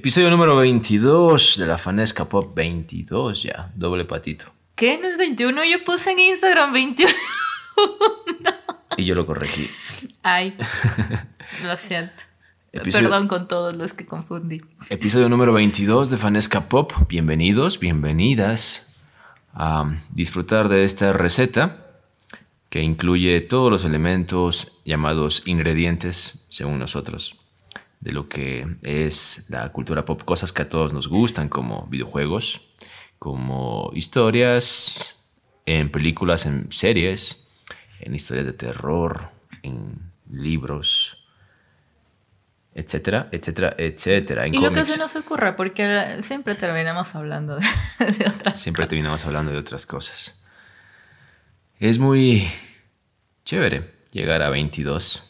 Episodio número 22 de la Fanesca Pop 22 ya, doble patito. ¿Qué? ¿No es 21? Yo puse en Instagram 21. Y yo lo corregí. Ay, lo siento. Episodio- Perdón con todos los que confundí. Episodio número 22 de Fanesca Pop. Bienvenidos, bienvenidas a disfrutar de esta receta que incluye todos los elementos llamados ingredientes, según nosotros, de lo que es la cultura pop, cosas que a todos nos gustan, como videojuegos, como historias, en películas, en series, en historias de terror, en libros, etcétera, etcétera, etcétera. En Y lo que cómics. se nos ocurra, porque siempre terminamos hablando de, de otras Siempre terminamos hablando de otras cosas. Es muy chévere llegar a 22.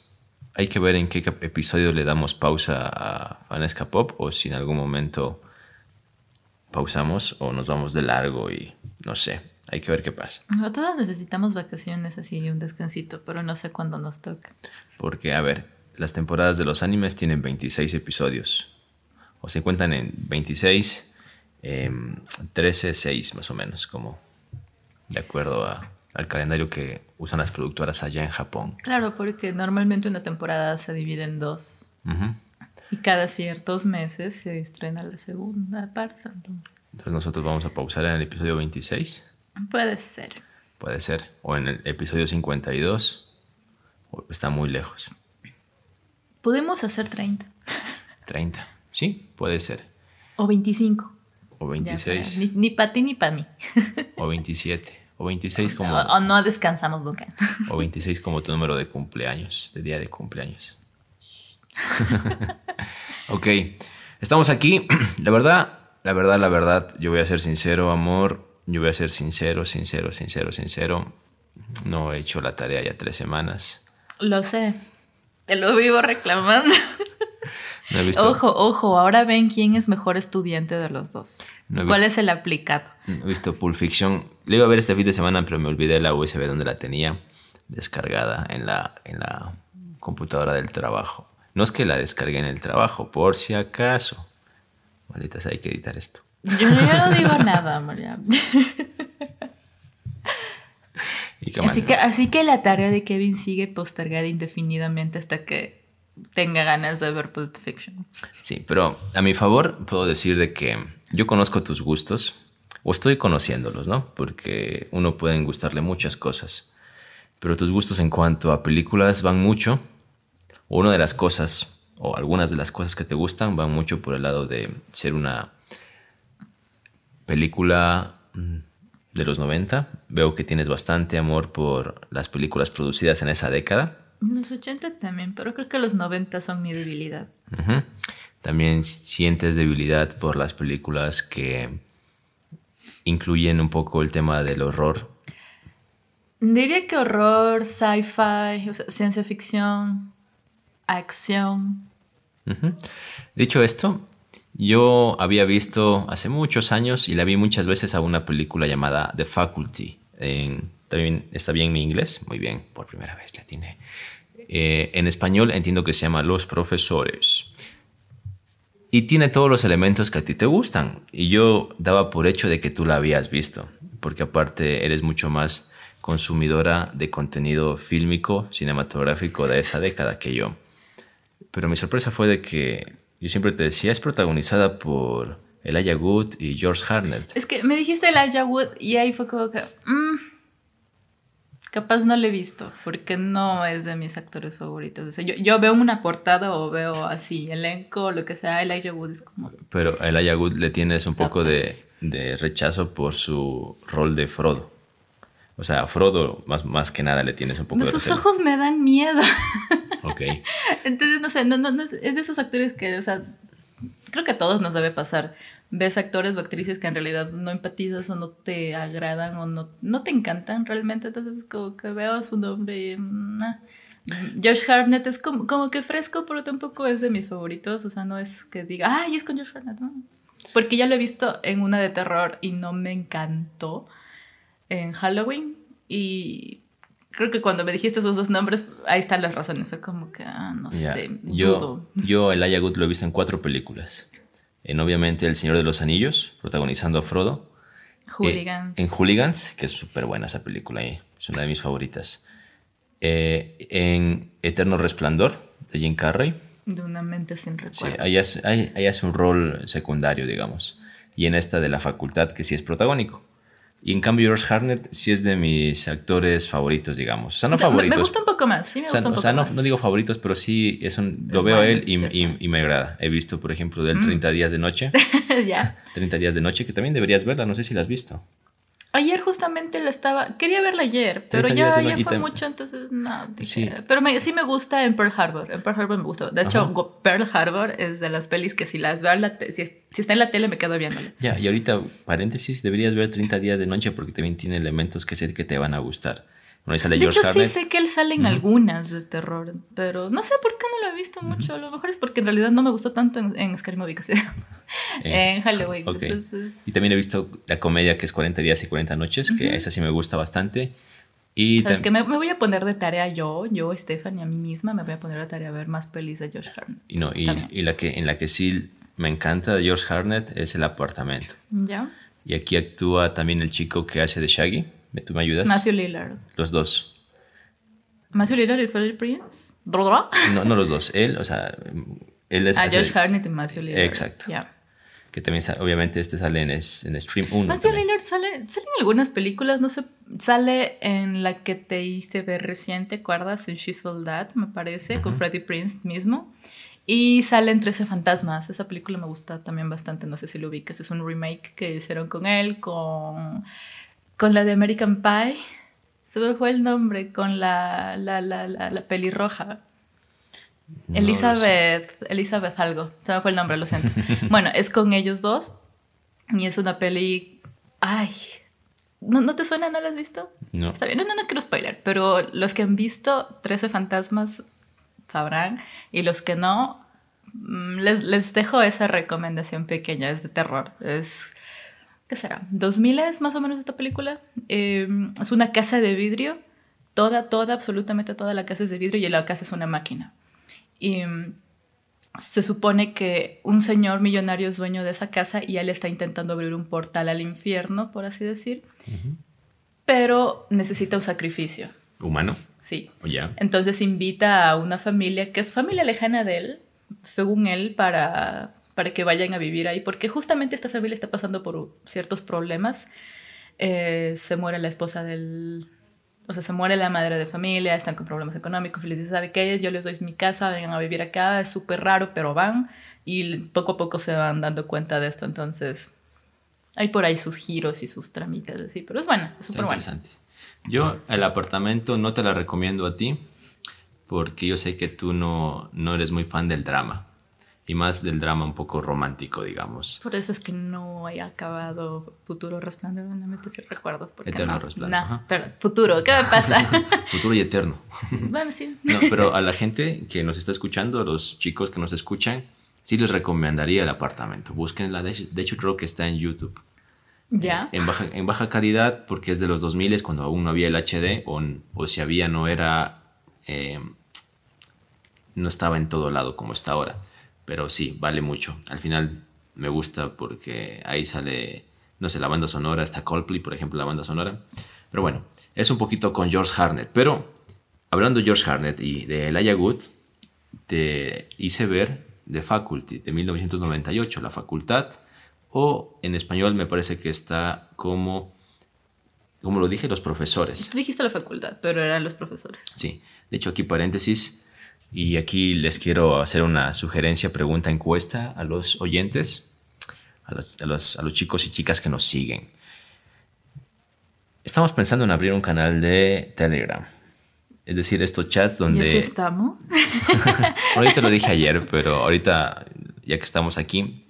Hay que ver en qué episodio le damos pausa a Vanesca Pop o si en algún momento pausamos o nos vamos de largo y no sé. Hay que ver qué pasa. No, Todas necesitamos vacaciones así y un descansito, pero no sé cuándo nos toca. Porque, a ver, las temporadas de los animes tienen 26 episodios. O se cuentan en 26, em, 13, 6 más o menos, como de acuerdo a- al calendario que usan las productoras allá en Japón. Claro, porque normalmente una temporada se divide en dos. Y cada ciertos meses se estrena la segunda parte. Entonces, Entonces nosotros vamos a pausar en el episodio 26, puede ser. puede ser, o en el episodio 52, o está muy lejos. Podemos hacer 30 30, sí, puede ser. o 25. O Ya, 26, para- ni, ni para ti ni para mí. o 27, o 26 como... O, o no descansamos nunca. O 26 como tu número de cumpleaños, de día de cumpleaños. ok, estamos aquí. La verdad, la verdad, la verdad, yo voy a ser sincero, amor. Yo voy a ser sincero, sincero, sincero, sincero. No he hecho la tarea ya tres semanas. Lo sé. Te lo vivo reclamando. No he visto, Ojo, ojo, ahora ven quién es mejor estudiante de los dos. No ¿Cuál visto- es el aplicado? no he visto Pulp Fiction. Le iba a ver este fin de semana, pero me olvidé la USB donde la tenía descargada en la, en la computadora del trabajo. No es que la descargué en el trabajo, por si acaso. Malditas, hay que editar esto. Yo, yo no digo nada, María. Así que, así que la tarea de Kevin sigue postergada indefinidamente hasta que tenga ganas de ver Pulp Fiction. Sí, pero a mi favor puedo decir de que yo conozco tus gustos, o estoy conociéndolos, ¿no? Porque uno pueden gustarle muchas cosas, pero tus gustos en cuanto a películas van mucho, una de las cosas, o algunas de las cosas que te gustan van mucho por el lado de ser una película mm, de los 90. Veo que tienes bastante amor por las películas producidas en esa década. Los 80 también, pero creo que los 90 son mi debilidad. También sientes debilidad por las películas que incluyen un poco el tema del horror. Diría que horror, sci-fi, o sea, ciencia ficción, acción. Dicho esto, yo había visto hace muchos años y la vi muchas veces a una película llamada The Faculty. En- también está bien mi inglés, muy bien, por primera vez la tiene. Eh, en español entiendo que se llama Los Profesores. Y tiene todos los elementos que a ti te gustan. Y yo daba por hecho de que tú la habías visto, porque aparte eres mucho más consumidora de contenido fílmico, cinematográfico de esa década que yo. Pero mi sorpresa fue de que yo siempre te decía, es protagonizada por Elijah Wood y George Harnett. Es que me dijiste Elijah Wood y ahí fue como que... mm, capaz no le he visto, porque no es de mis actores favoritos. O sea, yo, yo veo una portada o veo así, elenco o lo que sea, Elijah Wood es como... Pero a Elijah Wood le tienes un poco de, de rechazo por su rol de Frodo. O sea, a Frodo más, más que nada le tienes un poco de Sus ojos me dan miedo. Ok. Entonces, no sé, no, no, no es, es de esos actores que, o sea, creo que a todos nos debe pasar. Ves actores o actrices que en realidad no empatizas o no te agradan o no, no te encantan realmente. Entonces, como que veo su nombre y. mm, ah. Josh Hartnett es como, como que fresco, pero tampoco es de mis favoritos. O sea, no es que diga, ay, es con Josh Hartnett. No. Porque ya lo he visto en una de terror y no me encantó en Halloween. Y creo que cuando me dijiste esos dos nombres, ahí están las razones. Fue como que, ah, no sé, Yo, dudo. yo Elijah Wood lo he visto en cuatro películas. En obviamente El Señor de los Anillos, protagonizando a Frodo. Hooligans. Eh, en Hooligans, que es súper buena esa película, eh, es una de mis favoritas. Eh, en Eterno Resplandor, de Jim Carrey. De una mente sin Sí, recuerdo. ahí hace, ahí- ahí hace un rol secundario, digamos. Y en esta de la facultad, que sí es protagónico. Y en cambio, George Harnett sí es de mis actores favoritos, digamos. O sea, no O sea, me- favoritos. Me gusta un poco más, sí me O sea, gusta o sea, no, más. no digo favoritos, pero sí es un, lo Es veo a él y, sí, y- me agrada. He visto, por ejemplo, del 30 días de noche. ya. 30 días de noche, que también deberías verla, no sé si la has visto. Ayer justamente la estaba. Quería verla ayer, pero 30 ya, ya fue mucho, entonces no. dije- Sí. Pero me- sí me gusta en Pearl Harbor. En Pearl Harbor me gusta. De hecho, Ajá. Pearl Harbor es de las pelis que si las veo en la si, si está en la tele me quedo viéndola. Ya, y ahorita, paréntesis, deberías ver 30 días de noche porque también tiene elementos que sé que te van a gustar. Ahí sale De George hecho, sí Harnett. sé que él sale en algunas de terror, pero no sé por qué no lo he visto mucho. A lo mejor es porque en realidad no me gustó tanto en, en Scary Movie que se llama. Eh, en Halloween. ok. Entonces, Y también he visto la comedia que es 40 días y 40 noches, que esa sí me gusta bastante. Y ¿sabes que me, me voy a poner de tarea yo, yo, Stephanie, a mí misma, me voy a poner de tarea a ver más pelis de Josh Hartnett. y no, y, y la que, en la que sí me encanta de George Harnett es El Apartamento. ¿Ya? Y aquí actúa también el chico que hace de Shaggy. ¿Me- ¿Tú me ayudas? Matthew Lillard. Los dos. Matthew Lillard y Freddie Prince. ¿Brodra? No, no los dos. Él, o sea, él es... Ah, hace- Josh Hartnett y Matthew Lillard. Exacto. Ya. Que también, obviamente, este sale en, es- en Stream 1. Matthew también. Lillard sale, sale en algunas películas, no sé, sale en la que te hice ver reciente, ¿acuerdas? En She's All That, me parece, con Freddie Prince mismo. Y sale en 13 Fantasmas. Esa película me gusta también bastante, no sé si lo ubicas. Es un remake que hicieron con él, con, con la de American Pie. Se me fue el nombre, con la, la, la, la, la pelirroja. No Elizabeth, Elizabeth algo, se me fue el nombre, lo siento. bueno, es con ellos dos y es una peli... Ay, ¿no, ¿no te suena? ¿No la has visto? No. Está bien, no, no, no quiero spoiler, pero los que han visto 13 fantasmas sabrán y los que no, mm, les, les dejo esa recomendación pequeña, es de terror, es... ¿Qué será? ¿2000 es más o menos esta película? Eh, es una casa de vidrio, toda, toda, absolutamente toda la casa es de vidrio y la casa es una máquina. Y mm, se supone que un señor millonario es dueño de esa casa y él está intentando abrir un portal al infierno, por así decir, pero necesita un sacrificio, ¿Humano? sí. ¿O ya? Entonces invita a una familia que es familia lejana de él, según él, para, para que vayan a vivir ahí, porque justamente esta familia está pasando por ciertos problemas. Eh, se muere la esposa del... O sea, se muere la madre de familia, están con problemas económicos, y les dice, ¿sabe qué? Yo les doy mi casa, vengan a vivir acá, es súper raro, pero van, y poco a poco se van dando cuenta de esto, entonces hay por ahí sus giros y sus tramitas así, pero es buena, es súper buena. Yo el apartamento no te la recomiendo a ti porque yo sé que tú no, no eres muy fan del drama y más del drama un poco romántico, digamos. Por eso es que no he acabado Futuro Resplandor, no me sin recuerdos. Porque Eterno no, Resplandor, No, pero futuro, ¿qué me pasa? Futuro y eterno. bueno, sí. No, pero a la gente que nos está escuchando, a los chicos que nos escuchan, sí les recomendaría el apartamento. Búsquenla, de hecho, de hecho creo que está en YouTube. Ya. En baja, en baja calidad porque es de los 2000 cuando aún no había el HD o, o si había no era eh, no estaba en todo lado como está ahora pero sí vale mucho al final me gusta porque ahí sale no sé la banda sonora está Coldplay por ejemplo la banda sonora pero bueno es un poquito con George Harnett pero hablando de George Harnett y de Elijah Wood te hice ver The Faculty de 1998 la facultad o en español me parece que está como, como lo dije, los profesores. Tú dijiste la facultad, pero eran los profesores. Sí, de hecho aquí paréntesis y aquí les quiero hacer una sugerencia, pregunta, encuesta a los oyentes, a los, a los, a los chicos y chicas que nos siguen. Estamos pensando en abrir un canal de Telegram. Es decir, estos chats donde... ¿Ya sí estamos? ahorita lo dije ayer, pero ahorita, ya que estamos aquí,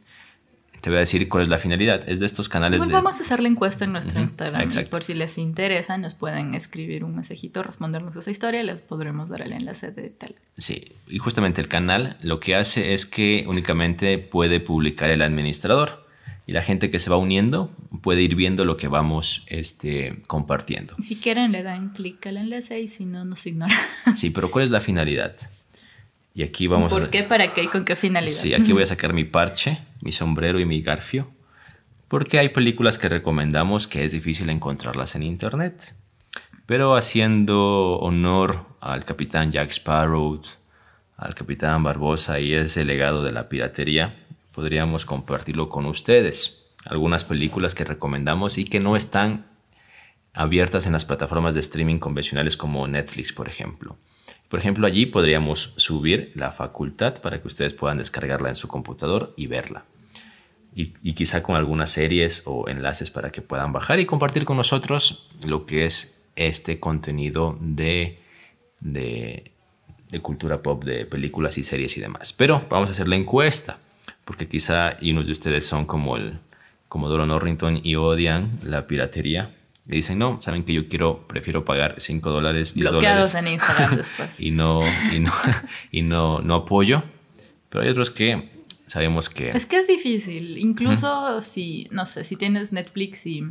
te voy a decir cuál es la finalidad. Es de estos canales Igual de... vamos a hacer la encuesta en nuestro Instagram. y exacto. por si les interesa, nos pueden escribir un mensajito, respondernos esa historia y les podremos dar el enlace de Telegram. Sí, y justamente el canal lo que hace es que únicamente puede publicar el administrador y la gente que se va uniendo puede ir viendo lo que vamos este, compartiendo. Si quieren, le dan clic al enlace y si no, nos ignoran. Sí, pero ¿cuál es la finalidad? Y aquí vamos ¿Por a... qué? ¿Para qué? ¿Y con qué finalidad? Sí, aquí voy a sacar mi parche, mi sombrero y mi garfio. Porque hay películas que recomendamos que es difícil encontrarlas en internet. Pero haciendo honor al capitán Jack Sparrow, al capitán Barbosa y ese legado de la piratería, podríamos compartirlo con ustedes. Algunas películas que recomendamos y que no están abiertas en las plataformas de streaming convencionales como Netflix, por ejemplo. Por ejemplo, allí podríamos subir la facultad para que ustedes puedan descargarla en su computador y verla. Y, quizá con algunas series o enlaces para que puedan bajar y compartir con nosotros lo que es este contenido de, de, cultura pop, de películas y series y demás. Pero vamos a hacer la encuesta, porque quizá unos de ustedes son como el Comodoro Norrington y odian la piratería y dicen, no, saben que yo quiero, prefiero pagar 5 dólares, 10 Bloqueados dólares. en Instagram después. y no, y no, y no, no apoyo. Pero hay otros que sabemos que... Es que es difícil. Incluso si, no sé, si tienes Netflix y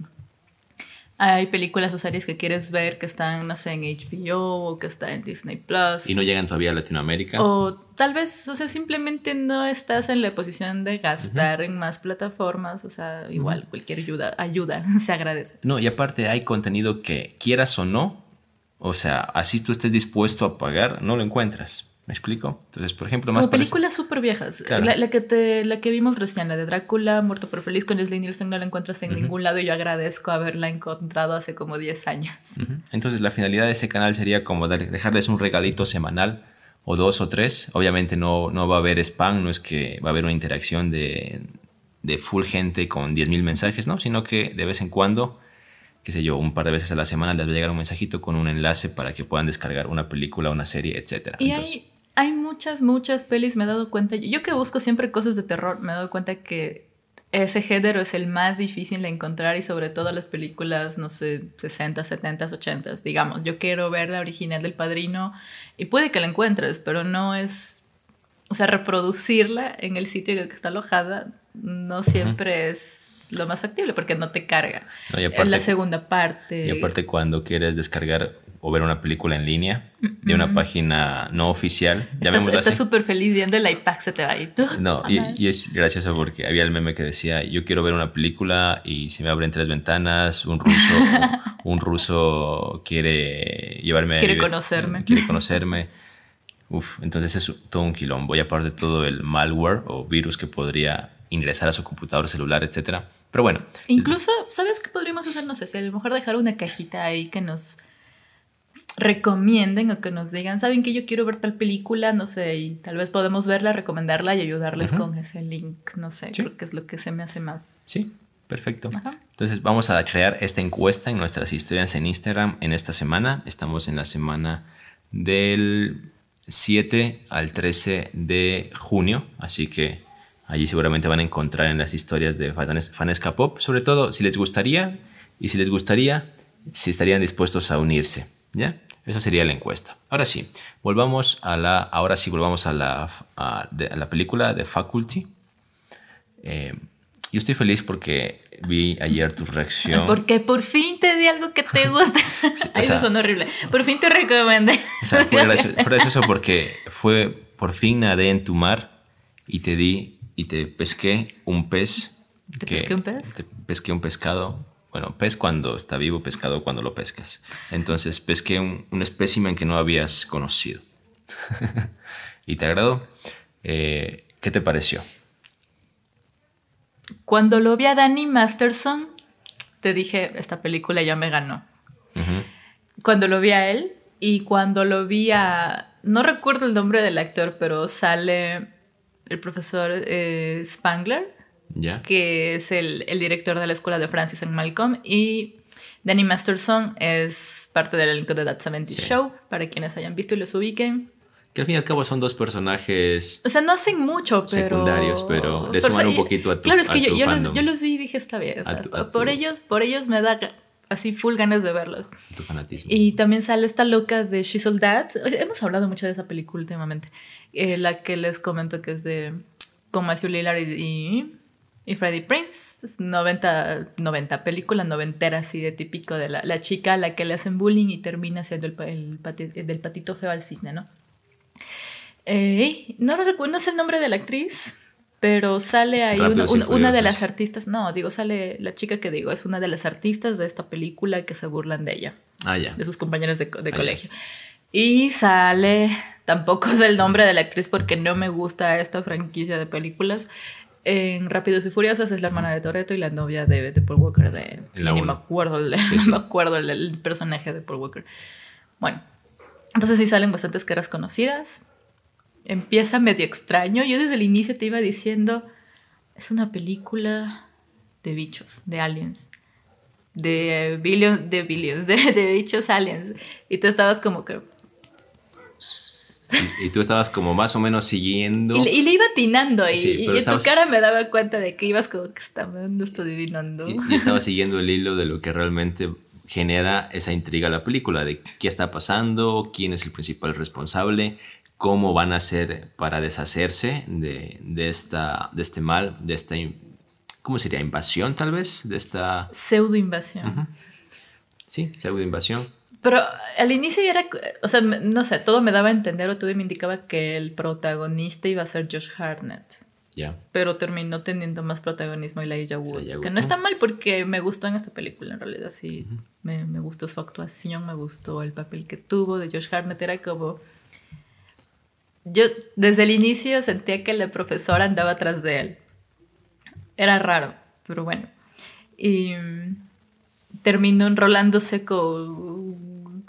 hay películas o series que quieres ver que están, no sé, en HBO o que están en Disney Plus. Y no llegan todavía a Latinoamérica. O tal vez, o sea, simplemente no estás en la posición de gastar uh -huh. en más plataformas. O sea, igual uh -huh. cualquier ayuda, ayuda se agradece. No, y aparte hay contenido que quieras o no, o sea, así tú estés dispuesto a pagar, no lo encuentras. ¿Me explico? Entonces, por ejemplo, más Como películas súper viejas. Claro. La, la, que te, la que vimos recién, la de Drácula, Muerto por Feliz con Leslie Nielsen, no la encuentras en uh -huh. ningún lado y yo agradezco haberla encontrado hace como 10 años. Entonces, la finalidad de ese canal sería como dejarles un regalito semanal o dos o tres. Obviamente no, no va a haber spam, no es que va a haber una interacción de, de full gente con 10.000 mensajes, ¿no? Sino que de vez en cuando qué sé yo, un par de veces a la semana les va a llegar un mensajito con un enlace para que puedan descargar una película, una serie, etc. Y Entonces, hay, hay muchas, muchas pelis, me he dado cuenta, yo que busco siempre cosas de terror, me he dado cuenta que ese género es el más difícil de encontrar y sobre todo las películas, no sé, 60, 70, 80, digamos, yo quiero ver la original del Padrino y puede que la encuentres, pero no es, o sea, reproducirla en el sitio en el que está alojada no siempre uh -huh. es lo más factible porque no te carga. No, aparte, en la segunda parte. Y aparte cuando quieres descargar o ver una película en línea de una página no oficial. Estás súper feliz viendo el iPad, se te va y tú. No, y, y, es gracioso porque había el meme que decía, yo quiero ver una película y se me abren tres ventanas, un ruso, un ruso quiere llevarme Quiere a conocerme. Quiere conocerme. Uf, entonces es todo un quilombo. Y aparte todo el malware o virus que podría ingresar a su computador, celular, etcétera. Pero bueno. Incluso, ¿sabes qué podríamos hacer? No sé, si a lo mejor dejar una cajita ahí que nos recomienden o que nos digan, ¿saben que yo quiero ver tal película? No sé, y tal vez podemos verla, recomendarla y ayudarles con ese link. No sé, sí. creo que es lo que se me hace más. Sí, perfecto. Ajá. Entonces vamos a crear esta encuesta en nuestras historias en Instagram en esta semana. Estamos en la semana del 7 al 13 de junio, así que allí seguramente van a encontrar en las historias de Fanesca Pop, sobre todo si les gustaría y si les gustaría, si estarían dispuestos a unirse. ¿Ya? Esa sería la encuesta. Ahora sí, volvamos a la, ahora sí volvamos a la, a, de, a la película de Faculty. Eh, yo estoy feliz porque vi ayer tu reacción. Porque por fin te di algo que te gusta. Sí, Ay, eso sonó horrible. Por fin te recomendé. O sea, fue, gracioso, fue gracioso porque fue por fin nadé en tu mar y te di y te pesqué un pez. ¿Te que, pesqué un pez? Te pesqué un pescado bueno, pez cuando está vivo, pescado cuando lo pescas. Entonces pesqué un, un espécimen que no habías conocido. ¿Y te agradó? Eh, ¿Qué te pareció? Cuando lo vi a Danny Masterson, te dije, esta película ya me ganó. Uh -huh. Cuando lo vi a él y cuando lo vi a... No recuerdo el nombre del actor, pero sale el profesor eh, Spangler Yeah. que es el, el, director de la escuela de Francis en Malcolm, y Danny Masterson es parte del elenco de That 70 sí. Show, para quienes hayan visto y los ubiquen. Que al fin y al cabo son dos personajes. O sea, no hacen mucho, pero. Secundarios, pero le suman un poquito a tu Claro, es que yo, yo, los, los, yo, los, vi y dije. O sea, tu, por, tu... ellos, por ellos me da así full ganas de verlos. Tu fanatismo. Y también sale esta loca de She's All That. Hemos hablado mucho de esa película últimamente. Eh, la que les comento que es de. con Matthew Lillard y, y Freddie Prince, es 90, 90 película noventera así de típico de la, la, chica a la que le hacen bullying y termina siendo el, el, pati, del patito feo al cisne, ¿no? Eh, no recuerdo, no sé el nombre de la actriz, pero sale ahí una, de las artistas. No, digo, sale la chica que digo, es una de las artistas de esta película que se burlan de ella, Ah, de sus compañeros de, de Ah, colegio. Y sale, tampoco sé el nombre de la actriz porque no me gusta esta franquicia de películas. En Rápidos y Furiosos es la hermana de Toreto y la novia de, de Paul Walker. De, la ni me acuerdo, el, me acuerdo el, el personaje de Paul Walker. Bueno, entonces sí salen bastantes caras conocidas. Empieza medio extraño. Yo desde el inicio te iba diciendo, es una película de bichos, de aliens. De billions, de billions, de, de bichos aliens. Y tú estabas como que... Y, y tú estabas como más o menos siguiendo. Y, le- y le iba atinando y, Sí, y en tu cara me daba cuenta de que ibas como que está, no estoy adivinando. Y, y estaba siguiendo el hilo de lo que realmente genera esa intriga a la película, de qué está pasando, quién es el principal responsable, cómo van a hacer para deshacerse de, de esta, de este mal, de esta, ¿cómo sería? Invasión tal vez, de esta, Pseudo invasión. sí, pseudo invasión. Pero al inicio era, o sea, no sé, todo me daba a entender o todo me indicaba que el protagonista iba a ser Josh Hartnett. Ya. Pero terminó teniendo más protagonismo Elijah Wood. Elijah Que Wood. no está mal porque me gustó en esta película, en realidad sí. me, me gustó su actuación, me gustó el papel que tuvo de Josh Hartnett. Era como... Yo desde el inicio sentía que la profesora andaba atrás de él. Era raro, pero bueno. Y mm, terminó enrolándose con,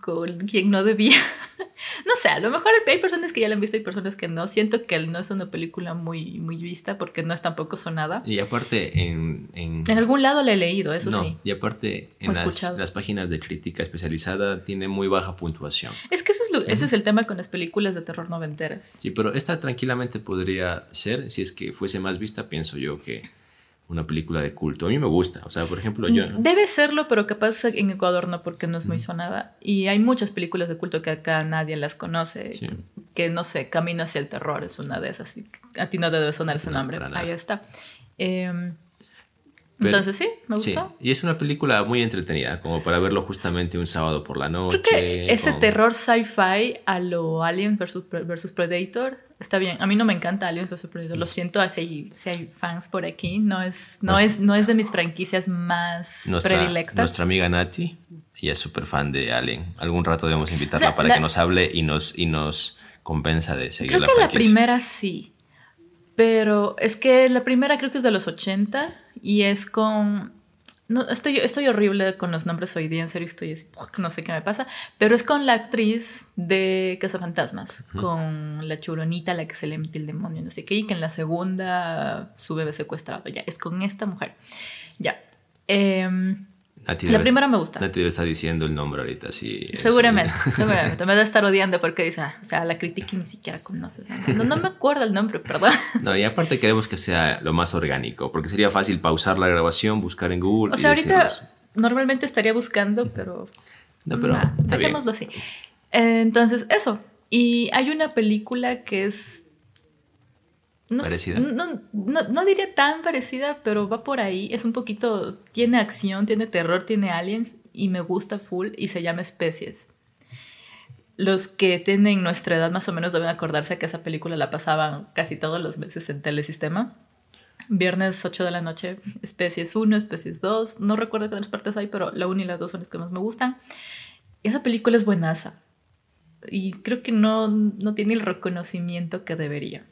con quien no debía. no sé, a lo mejor hay personas que ya la han visto y personas que no. Siento que no es una película muy, muy vista porque no es tampoco sonada. Y aparte en... en- En algún lado la he leído, eso no, sí. y aparte en las, las páginas de crítica especializada tiene muy baja puntuación. Es que eso es lo- ese es el tema con las películas de terror noventeras. Sí, pero esta tranquilamente podría ser, si es que fuese más vista, pienso yo que una película de culto. A mí me gusta, o sea, por ejemplo, yo... Debe serlo, pero capaz en Ecuador no, porque no es muy sonada. Y hay muchas películas de culto que acá nadie las conoce. Sí. Que no sé, Camino hacia el terror es una de esas. A ti no te debe sonar ese No, nombre. Ahí está. Em, Pero- entonces sí, me Sí, gustó. y es una película muy entretenida, como para verlo justamente un sábado por la noche. Creo que ese terror sci-fi a lo Alien versus, versus Predator está bien. A mí no me encanta Aliens versus Predator. Lo siento si hay, si hay fans por aquí. No es, no, Nuestra- es, no es de mis franquicias más Nuestra, predilectas. nuestra amiga Nati, ella es súper fan de Alien. Algún rato debemos invitarla O sea, para la- que nos hable y nos, y nos convenza de seguir Creo la que la primera sí. Pero es que la primera creo que es de los 80 y es con... No, estoy, estoy horrible con los nombres hoy día, en serio estoy así, no sé qué me pasa, pero es con la actriz de Cazafantasmas, con la churonita a la que se le mete el demonio, no sé qué, y que en la segunda su bebé secuestrado, ya, es con esta mujer. Ya. Em, Nati la debe- primera me gusta. Nati debe estar diciendo el nombre ahorita, sí. Seguramente, un- seguramente. Me debe estar odiando porque dice, ah, o sea, la crítica y ni siquiera conoce. o sea, no, no me acuerdo el nombre, perdón. No, y aparte queremos que sea lo más orgánico, porque sería fácil pausar la grabación, buscar en Google. O y sea, ahorita decirnos. normalmente estaría buscando, pero. No, pero nah, bien. dejémoslo así. Entonces, eso. Y hay una película que es. No, Parecida. No, no, no diría tan parecida, pero va por ahí. Es un poquito. Tiene acción, tiene terror, tiene aliens y me gusta full y se llama Especies. Los que tienen nuestra edad más o menos deben acordarse que esa película la pasaban casi todos los meses en Telesistema. Viernes 8 de la noche, especies 1, especies 2. No recuerdo qué otras partes hay, pero la 1 y la 2 son las que más me gustan. Esa película es buenaza. Y creo que no, no tiene el reconocimiento que debería.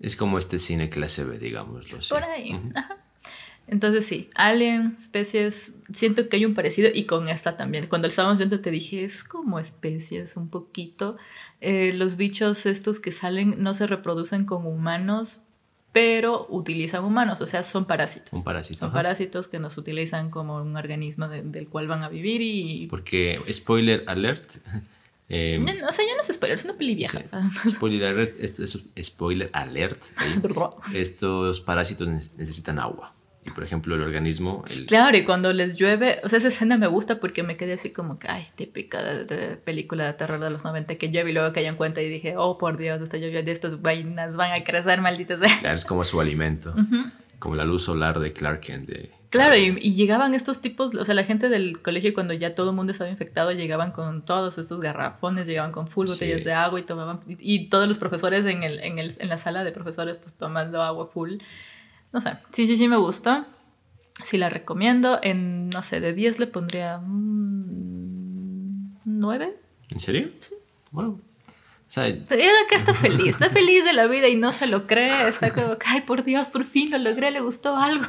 Es como este cine clase B, digámoslo. sí. Por ahí. Ajá. Entonces sí, Alien, especies, siento que hay un parecido y con esta también. Cuando estábamos viendo te dije, es como especies un poquito. Eh, los bichos estos que salen no se reproducen con humanos, pero utilizan humanos, o sea, son parásitos. Un parásito. Son ajá. parásitos que nos utilizan como un organismo de- del cual van a vivir y... Porque, spoiler alert. eh, No, o sea, ya no es spoiler, es una peli vieja. Sí. spoiler alert, esto es spoiler alert. ahí. Estos parásitos ne- necesitan agua. Y por ejemplo, el organismo, el, Claro, y cuando les llueve, o sea, esa escena me gusta porque me quedé así como que, ay, típica de, de película de terror de los 90 que llueve y luego caí en cuenta y dije, oh, por Dios, esta lluvia de estas vainas van a crecer, malditas claro, es como su alimento. como la luz solar de Clark Kent. De, Claro, y, y llegaban estos tipos, o sea, la gente del colegio cuando ya todo el mundo estaba infectado, llegaban con todos estos garrafones, llegaban con full botellas Sí. de agua y tomaban, y, y todos los profesores en, el, en, el, en la sala de profesores pues tomando agua full. No sé, sí, sí, sí me gusta, sí la recomiendo, en, no sé, de 10 le pondría un 9. ¿En serio? Sí. Wow. Sea, Era que está feliz, está feliz de la vida y no se lo cree, está como, ay, por Dios, por fin lo logré, le gustó algo.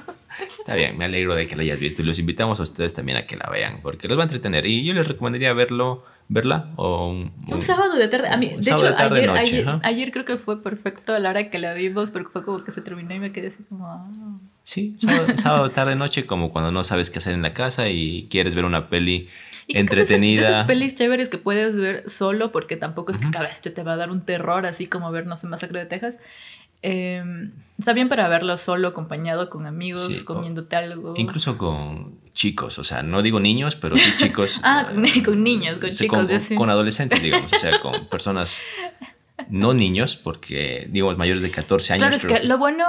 está bien, me alegro de que la hayas visto y los invitamos a ustedes también a que la vean porque los va a entretener y yo les recomendaría verlo, verla o un, Un sábado de tarde. A mí, Un de hecho, de tarde, ayer, noche, ayer, ajá. ayer creo que fue perfecto a la hora que la vimos, porque fue como que se terminó y me quedé así como. ah. Sí, sábado, sábado, tarde, noche, como cuando no sabes qué hacer en la casa y quieres ver una peli Y esas- entretenida. De esas, pelis chéveres que puedes ver solo, porque tampoco es que cada vez te, va a dar un terror, así como ver, no sé, Masacre de Texas. Eh, está bien para verlo solo, acompañado con amigos, Sí, comiéndote algo. Incluso con chicos, o sea, no digo niños, pero sí chicos. Ah, con, eh, con niños, con chicos, con, yo sí. con adolescentes, digamos, o sea, con personas no niños, porque digamos mayores de 14 años. Claro, es pero- que lo bueno,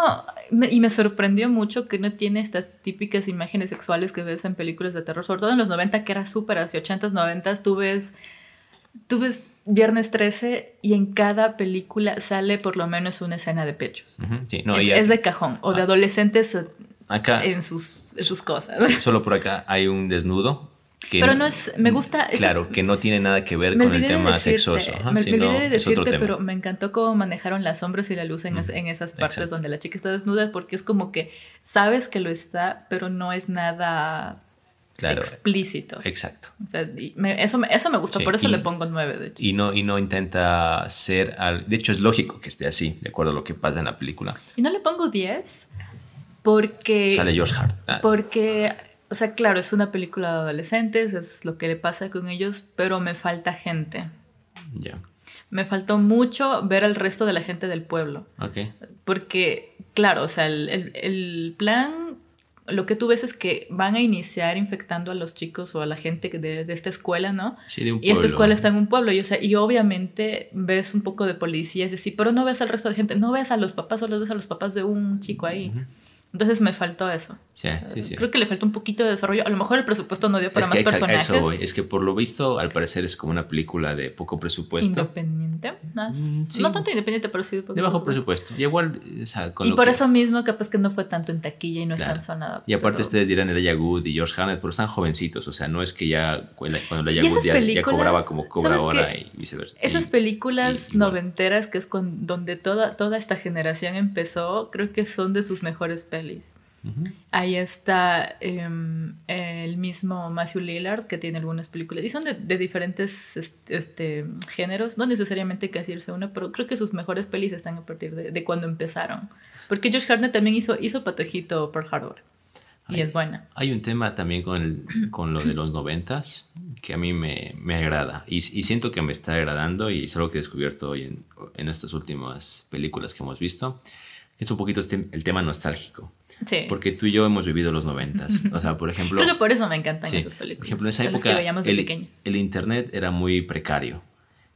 me- y me sorprendió mucho que no tiene estas típicas imágenes sexuales que ves en películas de terror, sobre todo en los 90, que era súper hacia 80s, 90s, tú ves, tú ves Viernes 13 y en cada película sale por lo menos una escena de pechos. Sí, no, es, y es de cajón, o de adolescentes acá, en sus, sus cosas. solo por acá hay un desnudo. Que Pero no es, me gusta... es- Claro, que no tiene nada que ver me con el olvidé de tema decirte, sexoso. ajá, me, me sino olvidé de decirte, tema. pero me encantó cómo manejaron las sombras y la luz en, es- en esas partes exacto. donde la chica está desnuda, porque es como que sabes que lo está, pero no es nada Claro, explícito. exacto. O sea, me- eso, me, eso me gustó, Sí, por eso y- le pongo nueve, de hecho. Y no, y no intenta ser al. De hecho, es lógico que esté así, de acuerdo a lo que pasa en la película. Y no le pongo 10 porque... Sale George Hart. Ah, Porque, o sea, claro, es una película de adolescentes, es lo que le pasa con ellos, pero me falta gente. ya. Me faltó mucho ver al resto de la gente del pueblo. Ok. Porque, claro, o sea, el, el- el plan, lo que tú ves es que van a iniciar infectando a los chicos o a la gente de, de esta escuela, ¿no? Sí, de un Y esta pueblo. escuela está en un pueblo, y, o sea, y obviamente ves un poco de policías y así, pero no ves al resto de gente, no ves a los papás, solo ves a los papás de un chico ahí. Entonces me faltó eso. Sí, sí, sí. Creo que le faltó un poquito de desarrollo. A lo mejor el presupuesto no dio para es más que personajes. eso, es que por lo visto, al parecer es como una película de poco presupuesto. Independiente. No, es- Mm, sí. no tanto independiente, pero sí de poco De bajo presupuesto. presupuesto. Y igual, o sea, con Y lo por que- eso mismo, capaz que no fue tanto en taquilla y no es Claro. tan sonada. Y aparte pero- ustedes dirán Elijah Wood y George Harnett, pero están jovencitos, o sea, no es que ya cuando Elijah ya, ya películas, cobraba como cobra ¿sabes ahora y viceversa. Esas películas y- noventeras, que es con, donde toda, toda esta generación empezó, creo que son de sus mejores pelis. Ujú. Ahí está em, el mismo Matthew Lillard, que tiene algunas películas, y son de, de diferentes este, este, géneros, no necesariamente hay que decirse una, pero creo que sus mejores pelis están a partir de, de cuando empezaron. Porque Josh Hartnett también hizo, hizo Patojito Pearl Harbor, y Ay. es buena. Hay un tema también con, el- con lo de los noventas que a mí me, me agrada y, y siento que me está agradando y es algo que he descubierto hoy en, en estas últimas películas que hemos visto. Es un poquito este- el tema nostálgico, Sí. porque tú y yo hemos vivido los noventas. O sea, por ejemplo... creo que por eso me encantan Sí. esas películas. Por ejemplo, en esa época de el, pequeños. el internet era muy precario.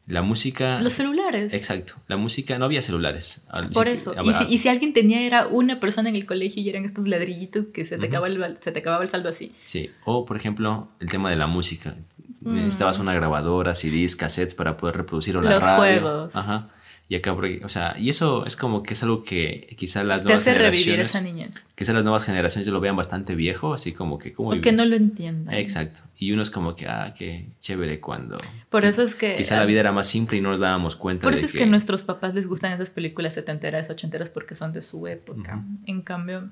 La música... Los celulares. Exacto. La música... No había celulares. Por sí, eso. Y si, y si alguien tenía, era una persona en el colegio y eran estos ladrillitos que se te, Ujú. acababa, el, se te acababa el saldo así. Sí. O, por ejemplo, el tema de la música. Mm. Necesitabas una grabadora, CDs, cassettes para poder reproducir o la Los radio. juegos. Ajá. Y acá, o sea, y eso es como que es algo que quizá las nuevas hace revivir generaciones... esa niñez. Quizá las nuevas generaciones lo vean bastante viejo, así como que... ¿cómo O que no lo entiendan. Exacto. Y uno es como que, ah, qué chévere cuando... Por eso es que. Quizá la vida era más simple y no nos dábamos cuenta Por de eso es que a nuestros papás les gustan esas películas setenteras, ochenteras porque son de su época. En cambio,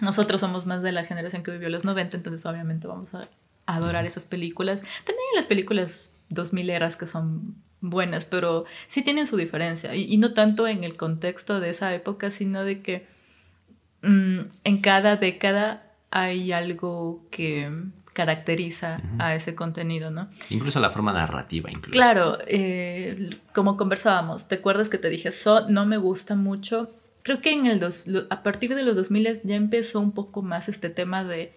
nosotros somos más de la generación que vivió los 90, entonces obviamente vamos a adorar esas películas. También hay las películas 2000 eras que son buenas, pero sí tienen su diferencia. Y, y no tanto en el contexto de esa época, sino de que mm, en cada década hay algo que caracteriza a ese contenido, ¿no? Incluso la forma narrativa, incluso. Claro, eh, como conversábamos, ¿te acuerdas que te dije, So no me gusta mucho? Creo que en el dos, a partir de los 2000 ya empezó un poco más este tema de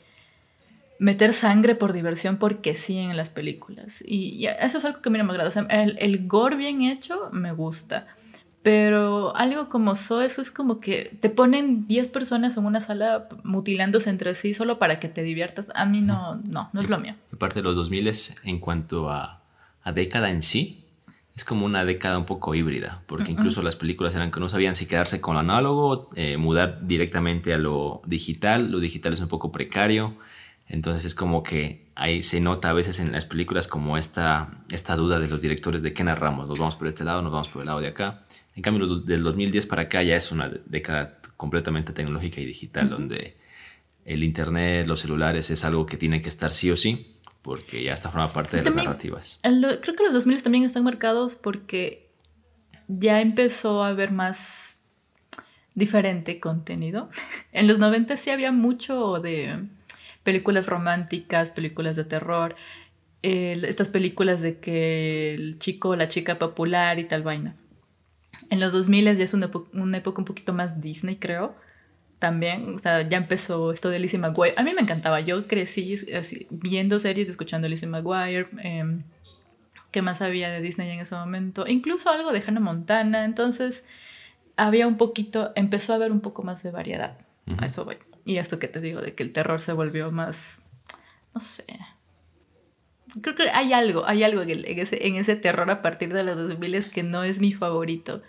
meter sangre por diversión porque sí en las películas. Y, y eso es algo que a mí no me agrada. O sea, el, el gore bien hecho me gusta, Pero algo como eso, eso es como que te ponen 10 personas en una sala mutilándose entre sí solo para que te diviertas. A mí no, no, no es lo mío. Aparte de los 2000 en cuanto a, a década en sí, es como una década un poco híbrida, porque incluso las películas eran que no sabían si quedarse con lo análogo, eh, mudar directamente a lo digital, lo digital es un poco precario, entonces es como que ahí se nota a veces en las películas como esta, esta duda de los directores de qué narramos, nos vamos por este lado, nos vamos por el lado de acá. En cambio, los, del 2010 para acá ya es una década completamente tecnológica y digital, donde el Internet, los celulares es algo que tiene que estar sí o sí, porque ya está forma parte de las narrativas. creo que los 2000 también están marcados porque ya empezó a haber más diferente contenido. En los 90 sí había mucho de películas románticas, películas de terror, estas películas de que el chico o la chica popular y tal vaina. En los 2000 ya es una, una época un poquito más Disney, creo también, o sea, ya empezó esto de Lizzie McGuire. A mí me encantaba, yo crecí así, viendo series, escuchando Lizzie McGuire. Eh, ¿Qué más había de Disney en ese momento? Incluso algo de Hannah Montana. Entonces, había un poquito, empezó a haber un poco más de variedad. A eso voy. Y esto que te digo, de que el terror se volvió más, no sé. Creo que hay algo, hay algo en ese, en ese terror a partir de los 2000 que no es mi favorito.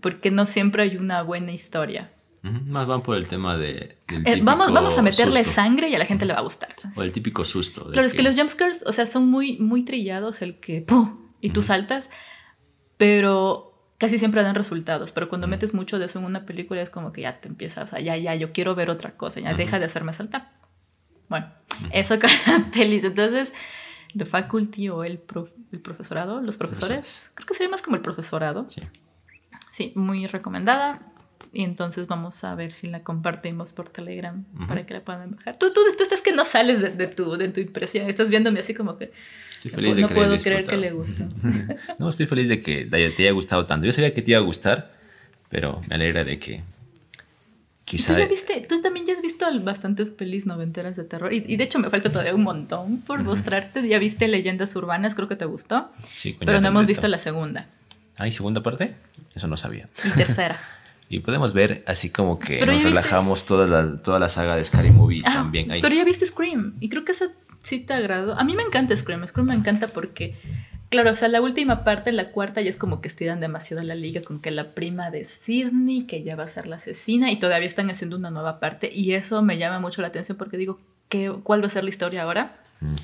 Porque no siempre hay una buena historia. Más van por el tema de. Eh, vamos, vamos a meterle sangre y a la gente le va a gustar. O el típico susto. Claro, es que los jumpscares, o sea, son muy, muy trillados, el que ¡pum! y tú saltas, pero casi siempre dan resultados. Pero cuando metes mucho de eso en una película es como que ya te empieza, o sea, ya, ya, yo quiero ver otra cosa, ya deja de hacerme saltar. Bueno, eso con las pelis. Entonces, The Faculty o el, el profesorado, los profesores, creo que sería más como el profesorado. Sí. Sí, muy recomendada y entonces vamos a ver si la compartimos por Telegram para que la puedan bajar. Tú, tú, tú, estás que no sales de, tu, de tu impresión, estás viéndome así como que... Estoy feliz no, de no puedo creer que le guste. no, estoy feliz de que te haya gustado tanto. Yo sabía que te iba a gustar, pero me alegra de que quizá... ¿Tú, viste, tú también ya has visto bastantes pelis noventeras de terror y, de hecho me falta todavía un montón por mostrarte. Ya viste Leyendas Urbanas, creo que te gustó. Sí, pero no hemos visto la segunda. ¿Hay segunda parte? Eso no sabía. Y tercera. Y podemos ver así como que nos relajamos toda la, toda la saga de Scary Movie ah, también. Ahí. Pero ya viste Scream y creo que eso sí te agradó. A mí me encanta Scream. Scream me encanta porque, claro, o sea, la última parte, la cuarta, ya es como que estiran demasiado la liga con que la prima de Sidney, que ya va a ser la asesina y todavía están haciendo una nueva parte. Y eso me llama mucho la atención porque digo, ¿qué, ¿cuál va a ser la historia ahora? Mm.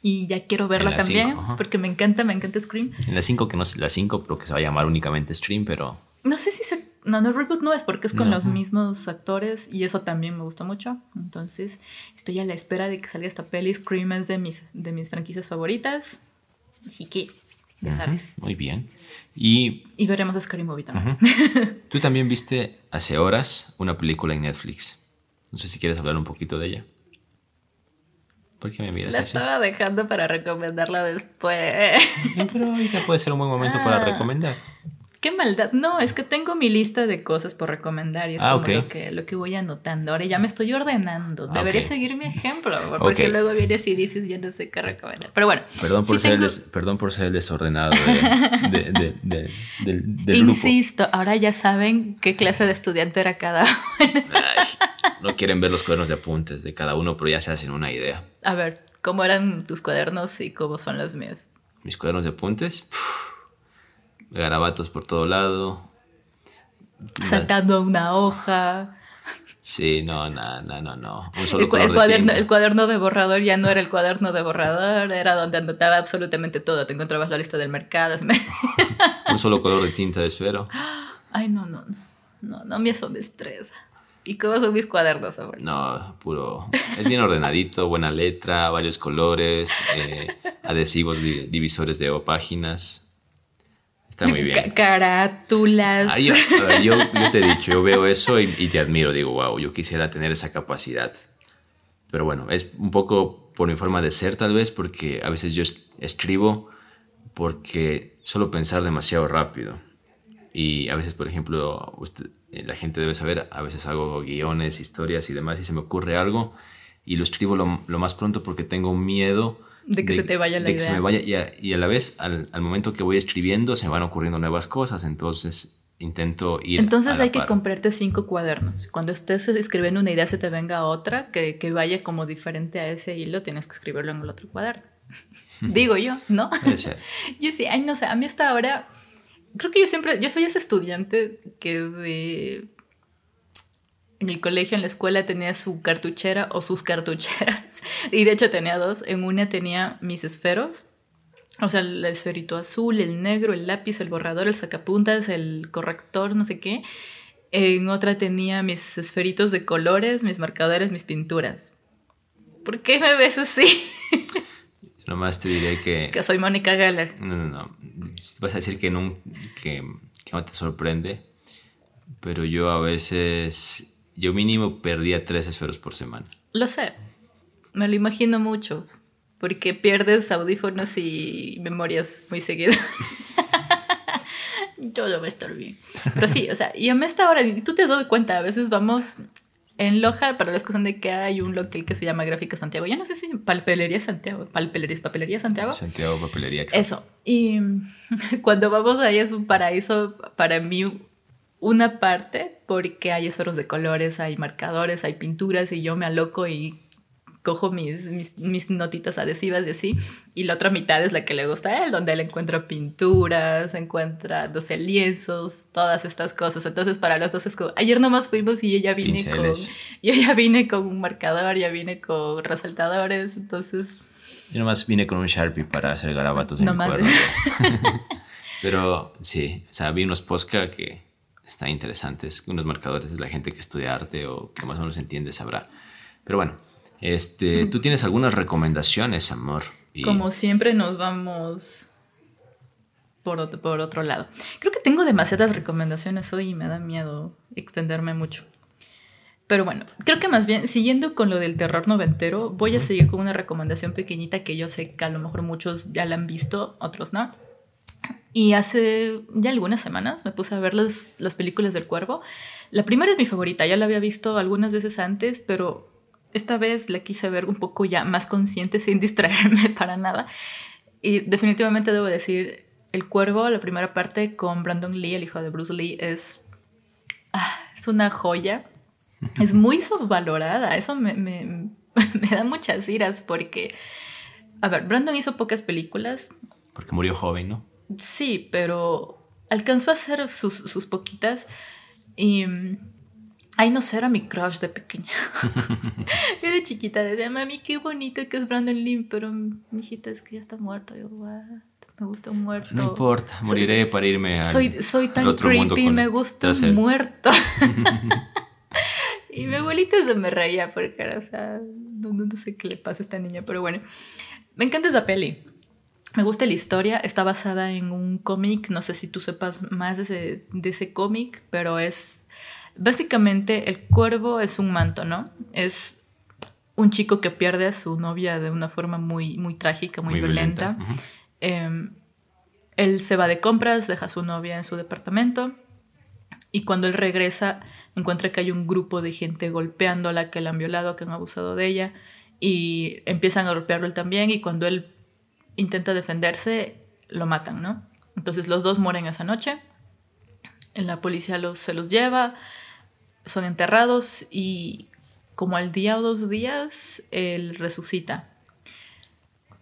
y ya quiero verla también porque me encanta, me encanta Scream. En la 5 que no es la 5, pero que se va a llamar únicamente Scream, pero no sé si se. No, no, reboot no es porque es con los mismos actores y eso también me gustó mucho. Entonces, estoy a la espera de que salga esta peli. Scream es de mis, de mis franquicias favoritas. Así que, ya sabes. Muy bien. Y, y veremos a Scary Movie también. Tú también viste hace horas una película en Netflix. No sé si quieres hablar un poquito de ella. ¿Por qué me miras? La estaba dejando para recomendarla después. pero ya puede ser un buen momento para ah. recomendar. Qué maldad. No, es que tengo mi lista de cosas por recomendar y es ah, como lo, que, lo que voy anotando. Ahora ya me estoy ordenando. Ah, Debería seguir mi ejemplo, porque luego vienes y dices, ya no sé qué recomendar. Pero bueno. Perdón por, ser, el perdón por ser el desordenado de, del, Insisto, ahora ya saben qué clase de estudiante era cada uno. no quieren ver los cuadernos de apuntes de cada uno, pero ya se hacen una idea. A ver, ¿cómo eran tus cuadernos y cómo son los míos? Mis cuadernos de apuntes garabatos por todo lado. Saltando una hoja. Sí, no, no, no, no, no. el, cuaderno, el cuaderno de borrador ya no era el cuaderno de borrador, era donde anotaba absolutamente todo. Te encontrabas la lista del mercado. Un solo color de tinta de esfero. Ay, no, no, no. No, mí eso me estresa. ¿Y cómo son mis cuadernos, sobre? No, puro. Es bien ordenadito, buena letra, varios colores, eh, adhesivos divisores de páginas. Está muy bien. Carátulas. yo, te he dicho, yo veo eso y, te admiro. Digo, wow, yo quisiera tener esa capacidad. Pero bueno, es un poco por mi forma de ser tal vez, porque a veces yo escribo porque solo pensar demasiado rápido. Y a veces, por ejemplo, eh, la gente debe saber, a veces hago guiones, historias y demás, y se me ocurre algo y lo escribo lo, lo más pronto porque tengo miedo de que se te vaya la de idea. Que se me vaya, y, a, la vez, al, al, momento que voy escribiendo, se me van ocurriendo nuevas cosas. Entonces, intento ir. Entonces a la hay que par. comprarte cinco cuadernos. Cuando estés escribiendo una idea, se te venga otra que, que vaya como diferente a ese hilo, tienes que escribirlo en el otro cuaderno. Digo yo, ¿no? Yo sí, ay, no sé, a mí hasta ahora, creo que yo siempre, yo soy ese estudiante que de... En el colegio, en la escuela, tenía su cartuchera o sus cartucheras. Y de hecho tenía dos. En una tenía mis esferos. O sea, el esferito azul, el negro, el lápiz, el borrador, el sacapuntas, el corrector, no sé qué. En otra tenía mis esferitos de colores, mis marcadores, mis pinturas. ¿Por qué me ves así? Nomás te diré que. Que soy Mónica Geller. No, no, no. Vas a decir que no, que, que no te sorprende, pero yo a veces, yo mínimo perdía tres esferos por semana. Lo sé, me lo imagino mucho, porque pierdes audífonos y memorias muy seguido. Todo va a estar bien. Pero sí, o sea, y a mí esta hora, tú te has dado cuenta, a veces vamos en Loja, para los que son de que hay un local que se llama Gráfica Santiago. Ya no sé si Palpelería Santiago, Palpelería, Papelería Santiago. Santiago Papelería. creo. Eso. Y cuando vamos ahí es un paraíso para mí una parte porque hay esoros de colores, hay marcadores, hay pinturas y yo me aloco y cojo mis, mis, mis notitas adhesivas y así. Y la otra mitad es la que le gusta a él, donde él encuentra pinturas, encuentra, no sé, lienzos, todas estas cosas. Entonces para los dos es como, ayer nomás fuimos y yo ya vine con, yo ya vine con un marcador, ya vine con resaltadores, entonces... Yo nomás vine con un Sharpie para hacer garabatos en mi Nomás. cuerno. Pero sí, o sea, vi unos Posca que están interesantes, unos marcadores de la gente que estudia arte o que más o menos entiende sabrá. Pero bueno, este, tú tienes algunas recomendaciones, amor. Y Como siempre nos vamos por otro, por otro lado. Creo que tengo demasiadas recomendaciones hoy y me da miedo extenderme mucho. Pero bueno, creo que más bien, siguiendo con lo del terror noventero, voy a seguir con una recomendación pequeñita que yo sé que a lo mejor muchos ya la han visto, otros no. Y hace ya algunas semanas me puse a ver las, las películas del cuervo. La primera es mi favorita, ya la había visto algunas veces antes, pero esta vez la quise ver un poco ya más consciente sin distraerme para nada. Y definitivamente debo decir, El Cuervo, la primera parte con Brandon Lee, el hijo de Bruce Lee, es, ah, es una joya. Es muy subvalorada. Eso me, me, me da muchas iras porque, a ver, Brandon hizo pocas películas. Porque murió joven, ¿no? Sí, pero alcanzó a hacer sus, sus poquitas y... Ay, no sé, era mi crush de pequeña. Yo de chiquita decía, mami, qué bonito que es Brandon Lee, pero mi hijita es que ya está muerto. Yo, what? Me gusta un muerto. No importa, moriré para irme al, soy, soy tan al otro mundo creepy, con- me gusta un muerto. y mi abuelita se me reía porque, o sea, no- no sé qué le pasa a esta niña, pero bueno. Me encanta esa peli. Me gusta la historia, está basada en un cómic, no sé si tú sepas más de ese, de ese cómic, pero es básicamente el cuervo es un manto, ¿no? Es un chico que pierde a su novia de una forma muy, muy trágica, muy, violenta. Eh, él se va de compras, deja a su novia en su departamento y cuando él regresa encuentra que hay un grupo de gente golpeándola, que la han violado, que han abusado de ella y empiezan a golpearlo él también y cuando él intenta defenderse lo matan, ¿no? Entonces los dos mueren esa noche, la policía los, se los lleva, son enterrados y como al día o dos días él resucita.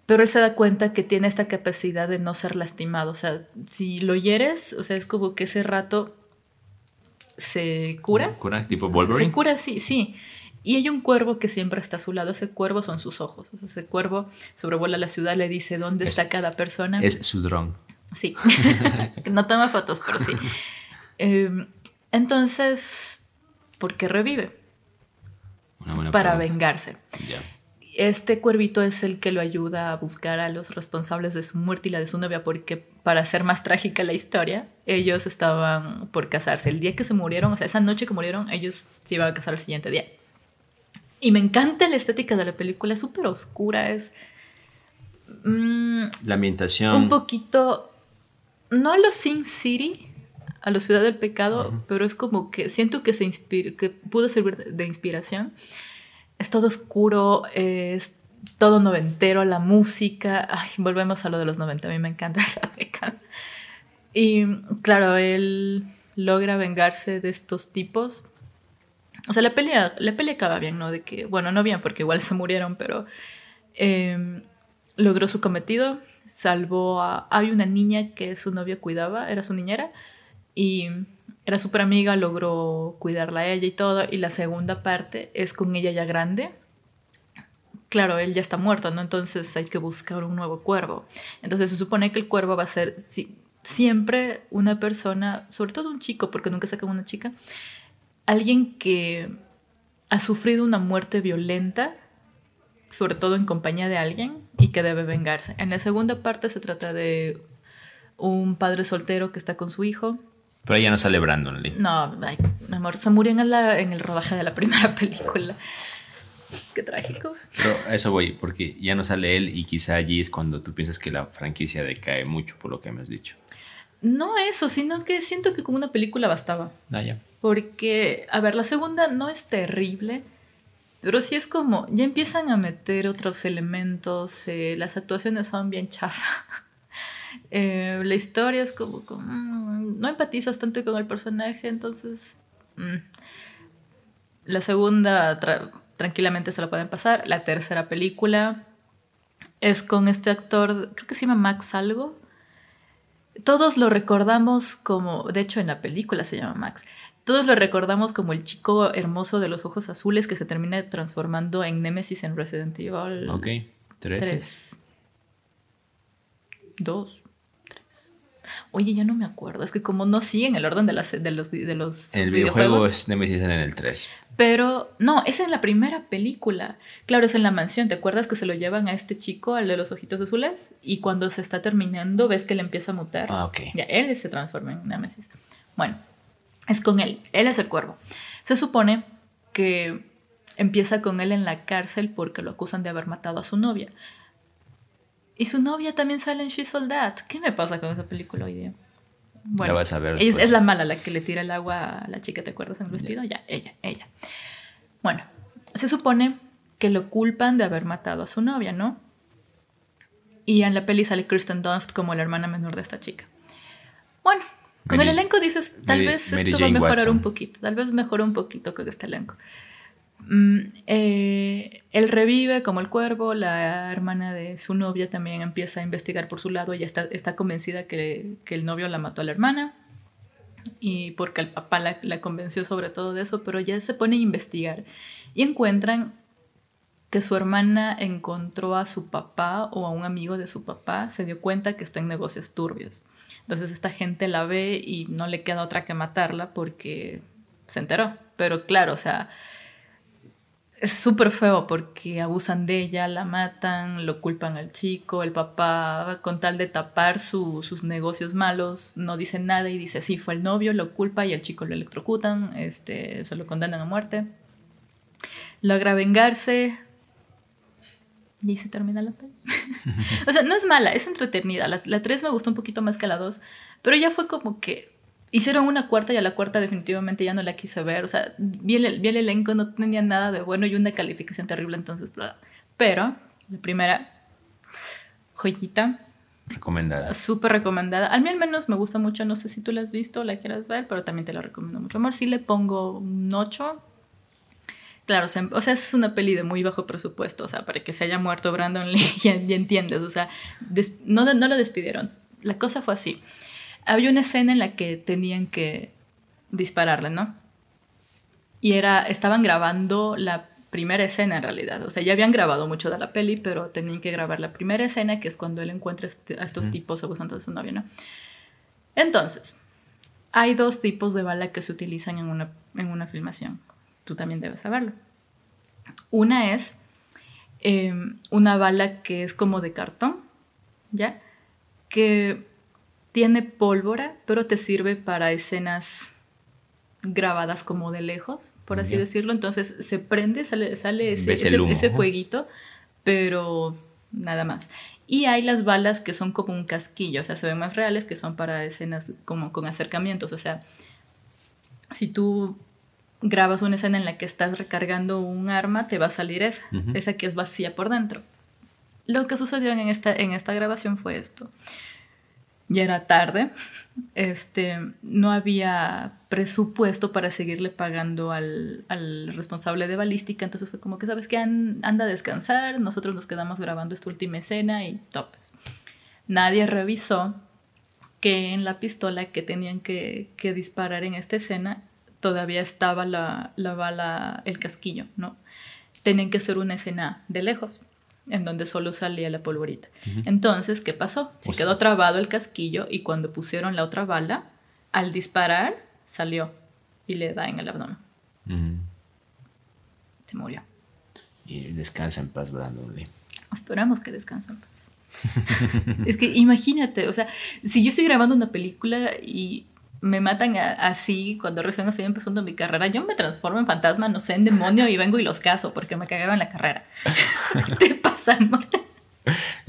Pero él se da cuenta que tiene esta capacidad de no ser lastimado. O sea, si lo hieres, o sea, es como que ese rato se cura. ¿Cura? ¿Tipo Se- Wolverine? Se cura, sí, sí. Y hay un cuervo que siempre está a su lado. Ese cuervo son sus ojos. O sea, ese cuervo sobrevuela la ciudad, le dice dónde Es- está cada persona. Es su dron. Sí. no toma fotos, pero sí. Eh, entonces, ¿por qué revive? Una buena Para pregunta. vengarse. Ya. Este cuervito es el que lo ayuda a buscar a los responsables de su muerte y la de su novia, porque para hacer más trágica la historia, ellos estaban por casarse. El día que se murieron, o sea, esa noche que murieron, ellos se iban a casar el siguiente día. Y me encanta la estética de la película, es súper oscura, es mm, La ambientación. un poquito, no a los Sin City, a la ciudad del pecado, pero es como que siento que se inspira, que pudo servir de, de inspiración. Es todo oscuro, es todo noventero, la música. Ay, volvemos a lo de los 90, a mí me encanta esa década. Y claro, él logra vengarse de estos tipos. O sea, la pelea, la pelea acaba bien, ¿no? De que, bueno, no bien porque igual se murieron, pero em, logró su cometido, salvó a... Hay una niña que su novio cuidaba, era su niñera, y era súper amiga, logró cuidarla a ella y todo, y la segunda parte es con ella ya grande. Claro, él ya está muerto, ¿no? Entonces hay que buscar un nuevo cuervo. Entonces se supone que el cuervo va a ser siempre una persona, sobre todo un chico, porque nunca sacan una chica, alguien que ha sufrido una muerte violenta, sobre todo en compañía de alguien, y que debe vengarse. En la segunda parte se trata de un padre soltero que está con su hijo pero ya no sale Brandon Lee. No, ay, mi amor, se murió en, en el rodaje de la primera película. Qué trágico. Pero a eso voy, porque ya no sale él y quizá allí es cuando tú piensas que la franquicia decae mucho por lo que me has dicho. No eso, sino que siento que con una película bastaba. Ah, ya. Porque, a ver, la segunda no es terrible, pero sí es como, ya empiezan a meter otros elementos, eh, las actuaciones son bien chafa. Eh, la historia es como, mm, no empatizas tanto con el personaje, entonces mm. la segunda tranquilamente se lo pueden pasar. La tercera película es con este actor, creo que se llama Max algo. Todos lo recordamos como, de hecho en la película se llama Max, todos lo recordamos como el chico hermoso de los ojos azules que se termina transformando en Nemesis en Resident Evil. Ok, tres. Tres. Dos. Oye, ya no me acuerdo. Es que como no siguen el orden de, las, de los, de los El videojuego es Nemesis en el 3. Pero no, es en la primera película. Claro, es en la mansión. ¿Te acuerdas que se lo llevan a este chico, al de los ojitos azules? Y cuando se está terminando, ves que le empieza a mutar. Ah, ok. Ya, él se transforma en Nemesis. Bueno, es con él. Él es el cuervo. Se supone que empieza con él en la cárcel porque lo acusan de haber matado a su novia. Y su novia también sale en She's All That. ¿Qué me pasa con esa película hoy día? Bueno, vas a ver es, es, la mala, la que le tira el agua a la chica, ¿te acuerdas en el vestido? Ya, ella, ella. Bueno, se supone que lo culpan de haber matado a su novia, ¿no? Y en la peli sale Kristen Dunst como la hermana menor de esta chica. Bueno, con el elenco dices, tal vez esto va a mejorar un poquito, tal vez mejora un poquito con este elenco. Mm, eh, él revive como el cuervo, la hermana de su novia también empieza a investigar por su lado, ella está, está convencida que, que, el novio la mató a la hermana y porque el papá la, convenció sobre todo de eso, pero ya se pone a investigar y encuentran que su hermana encontró a su papá o a un amigo de su papá, se dio cuenta que está en negocios turbios. Entonces esta gente la ve y no le queda otra que matarla porque se enteró. Pero claro, o sea, es súper feo porque abusan de ella, la matan, lo culpan al chico, el papá con tal de tapar sus negocios malos no dice nada y dice sí fue el novio, lo culpa y el chico lo electrocutan, este, se lo condenan a muerte. Logra vengarse y se termina la peli. o sea, no es mala, es entretenida. La, la 3 me gustó un poquito más que la 2, pero ya fue como que Hicieron una cuarta y a la cuarta definitivamente ya no la quise ver. O sea, vi el, vi el elenco, no tenía nada de bueno y una calificación terrible, entonces, bla. Pero la primera, joyita. Recomendada. Súper recomendada. A mí al menos me gusta mucho, no sé si tú la has visto o la quieras ver, pero también te la recomiendo mucho. Amor, sí le pongo un 8. Claro, o sea, es una peli de muy bajo presupuesto, o sea, para que se haya muerto Brandon Lee, ya, entiendes, o sea, no, no lo despidieron. La cosa fue así había una escena en la que tenían que dispararle, ¿no? Y era, estaban grabando la primera escena en realidad. O sea, ya habían grabado mucho de la peli, pero tenían que grabar la primera escena, que es cuando él encuentra este, a estos tipos abusando de su novia, ¿no? Entonces, hay dos tipos de bala que se utilizan en una, en una filmación. Tú también debes saberlo. Una es em, una bala que es como de cartón, ¿ya? Que tiene pólvora, pero te sirve para escenas grabadas como de lejos, por así decirlo. Entonces se prende, sale, sale ese, ese, fueguito, pero nada más. Y hay las balas que son como un casquillo, o sea, se ven más reales, que son para escenas como con acercamientos. O sea, si tú grabas una escena en la que estás recargando un arma, te va a salir esa, esa que es vacía por dentro. Lo que sucedió en esta, en esta grabación fue esto. Ya era tarde, este, no había presupuesto para seguirle pagando al, al, responsable de balística, entonces fue como que, ¿sabes qué? anda a descansar, nosotros nos quedamos grabando esta última escena y topes. Nadie revisó que en la pistola que tenían que, que disparar en esta escena todavía estaba la, la bala, el casquillo, ¿no? Tenían que hacer una escena de lejos en donde solo salía la polvorita. Entonces, ¿qué pasó? Se quedó trabado el casquillo y cuando pusieron la otra bala, al disparar, salió y le da en el abdomen. Se murió. Y descansa en paz, Brandon Lee. Esperamos que descanse en paz. es que imagínate, o sea, si yo estoy grabando una película y me matan así cuando recién estoy empezando mi carrera, yo me transformo en fantasma, no sé, en demonio y vengo y los caso porque me cagaron la carrera. ¿Qué te pasa, amor?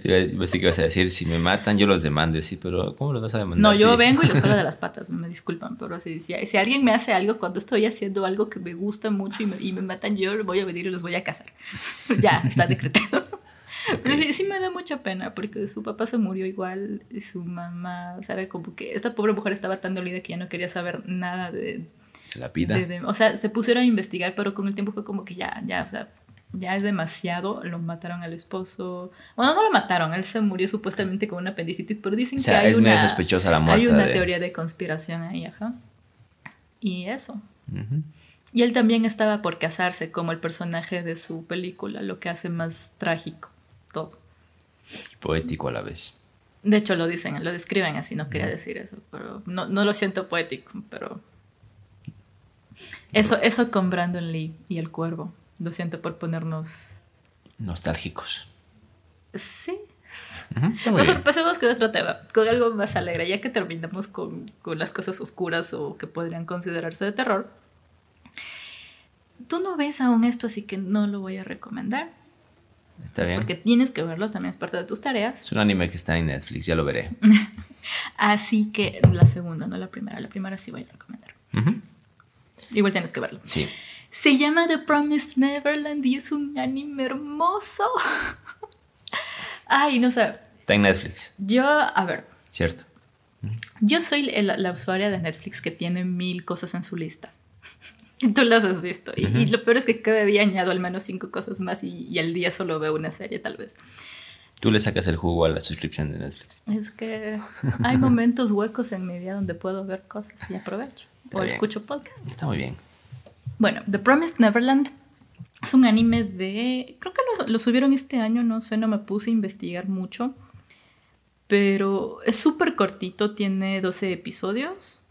Yo que vas a decir, si me matan, yo los demando. Sí, pero ¿cómo los vas a demandar? No, yo vengo y los jalo de las patas, me disculpan, pero si, si, alguien me hace algo cuando estoy haciendo algo que me gusta mucho y me, y me matan, yo voy a venir y los voy a casar. ya, está decretado. Pero sí, sí me da mucha pena porque su papá se murió igual y su mamá, o sea, era como que esta pobre mujer estaba tan dolida que ya no quería saber nada de... La vida. o sea, se pusieron a investigar, pero con el tiempo fue como que ya, ya, o sea, ya es demasiado, lo mataron al esposo. Bueno, no lo mataron, él se murió supuestamente con una apendicitis, pero dicen que hay es una, medio sospechosa la muerte. Hay una teoría de conspiración ahí, ajá. Y eso. Y él también estaba por casarse como el personaje de su película, lo que hace más trágico todo. Poético a la vez. De hecho lo dicen, lo describen así, no quería decir eso, pero no, no lo siento poético, pero... Eso, eso con Brandon Lee y el cuervo. Lo siento por ponernos... Nostálgicos. Sí. Mejor pasemos con otro tema, con algo más alegre, ya que terminamos con, con las cosas oscuras o que podrían considerarse de terror. Tú no ves aún esto, así que no lo voy a recomendar. Está bien. Porque tienes que verlo, también es parte de tus tareas. Es un anime que está en Netflix, ya lo veré. Así que la segunda, no la primera. La primera sí voy a recomendar. Igual tienes que verlo. Sí. Se llama The Promised Neverland y es un anime hermoso. Ay, no sé. Está en Netflix. Yo, a ver. Cierto. Yo soy la usuaria de Netflix que tiene mil cosas en su lista. Tú las has visto. Y, lo peor es que cada día añado al menos cinco cosas más y, al día solo veo una serie, tal vez. Tú le sacas el jugo a la suscripción de Netflix. Es que hay momentos huecos en mi día donde puedo ver cosas y aprovecho. o escucho podcast. Está muy bien. Bueno, The Promised Neverland es un anime de... Creo que lo, lo subieron este año, no sé, no me puse a investigar mucho. Pero es súper cortito, tiene 12 episodios.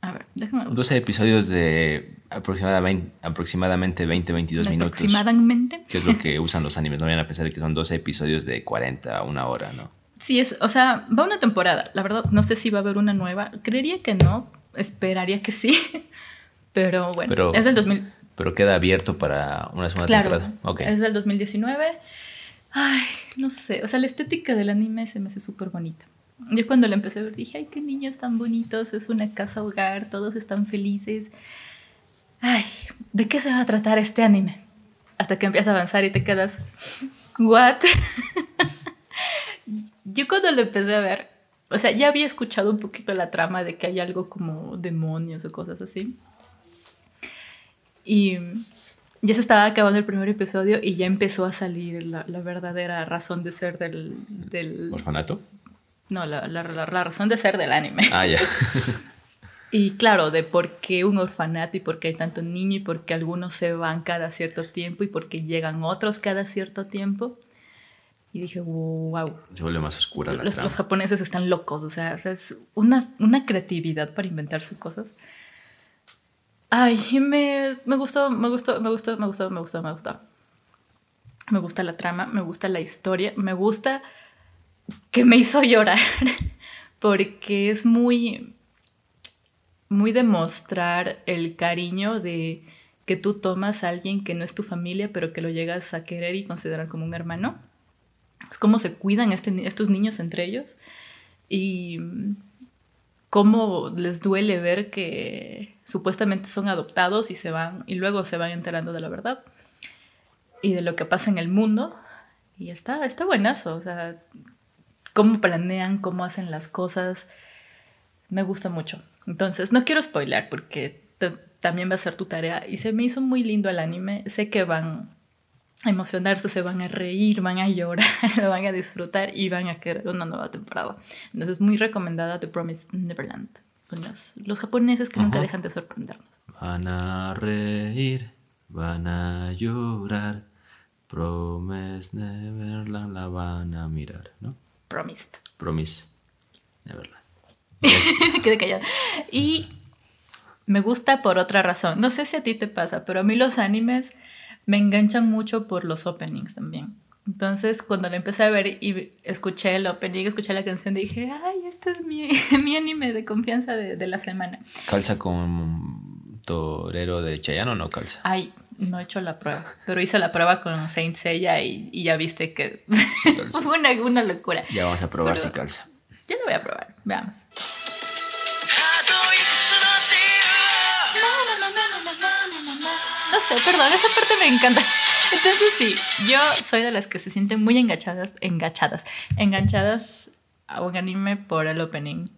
A ver, déjame 12 episodios de aproximadamente, aproximadamente 20-22 minutos. Aproximadamente. Que es lo que usan los animes. No vayan a pensar que son 12 episodios de 40 a una hora, ¿no? Sí, es, o sea, va una temporada. La verdad, no sé si va a haber una nueva. Creería que no. Esperaría que sí. Pero bueno, es del 2000. Pero queda abierto para una segunda temporada. Okay. Es del 2019. Ay, no sé. O sea, la estética del anime se me hace súper bonita. Yo cuando la empecé a ver dije, ay, qué niños tan bonitos, es una casa hogar, todos están felices. Ay, ¿de qué se va a tratar este anime? Hasta que empieza a avanzar y te quedas, ¿what? Yo cuando lo empecé a ver, o sea, ya había escuchado un poquito la trama de que hay algo como demonios o cosas así. Y ya se estaba acabando el primer episodio y ya empezó a salir la, la verdadera razón de ser del, del... ¿Orfanato? No, la, la, la, razón de ser del anime. Ah, ya. y claro, de por qué un orfanato y por qué hay tanto niño y por qué algunos se van cada cierto tiempo y por qué llegan otros cada cierto tiempo. Y dije, wow. Se vuelve más oscura la los, los japoneses están locos, o sea, es una, una creatividad para inventarse cosas. Ay, me, me gustó, me gustó, me gustó, me gustó, me gustó, me gustó. Me gusta la trama, me gusta la historia, me gusta que me hizo llorar porque es muy, muy demostrar el cariño de que tú tomas a alguien que no es tu familia, pero que lo llegas a querer y considerar como un hermano. Es cómo se cuidan este, estos niños entre ellos y cómo les duele ver que supuestamente son adoptados y se van y luego se van enterando de la verdad y de lo que pasa en el mundo. Y está, está buenazo, o sea, cómo planean, cómo hacen las cosas. Me gusta mucho. Entonces, no quiero spoiler porque también va a ser tu tarea. Y se me hizo muy lindo el anime. Sé que van a emocionarse, se van a reír, van a llorar, lo van a disfrutar y van a querer una nueva temporada. Entonces, muy recomendada The Promised Neverland. Con los, los japoneses que nunca dejan de sorprendernos. Van a reír, van a llorar. Promised Neverland la van a mirar, ¿no? Promised. Promise Neverland. Quedé callada. Y me gusta por otra razón. No sé si a ti te pasa, pero a mí los animes me enganchan mucho por los openings también. Entonces, cuando lo empecé a ver y escuché el opening, escuché la canción, dije, ay, este es mi, mi anime de confianza de, de, la semana. ¿Calza con Torero de Chayanne o no calza? Ay, no he hecho la prueba, pero hice la prueba con Saint Seiya y, y ya viste que fue una, una, locura. Ya vamos a probar pero, si calza. Yo lo voy a probar, veamos. No sé, perdón, esa parte me encanta. Entonces sí, yo soy de las que se sienten muy enganchadas, enganchadas, enganchadas a un anime por el opening.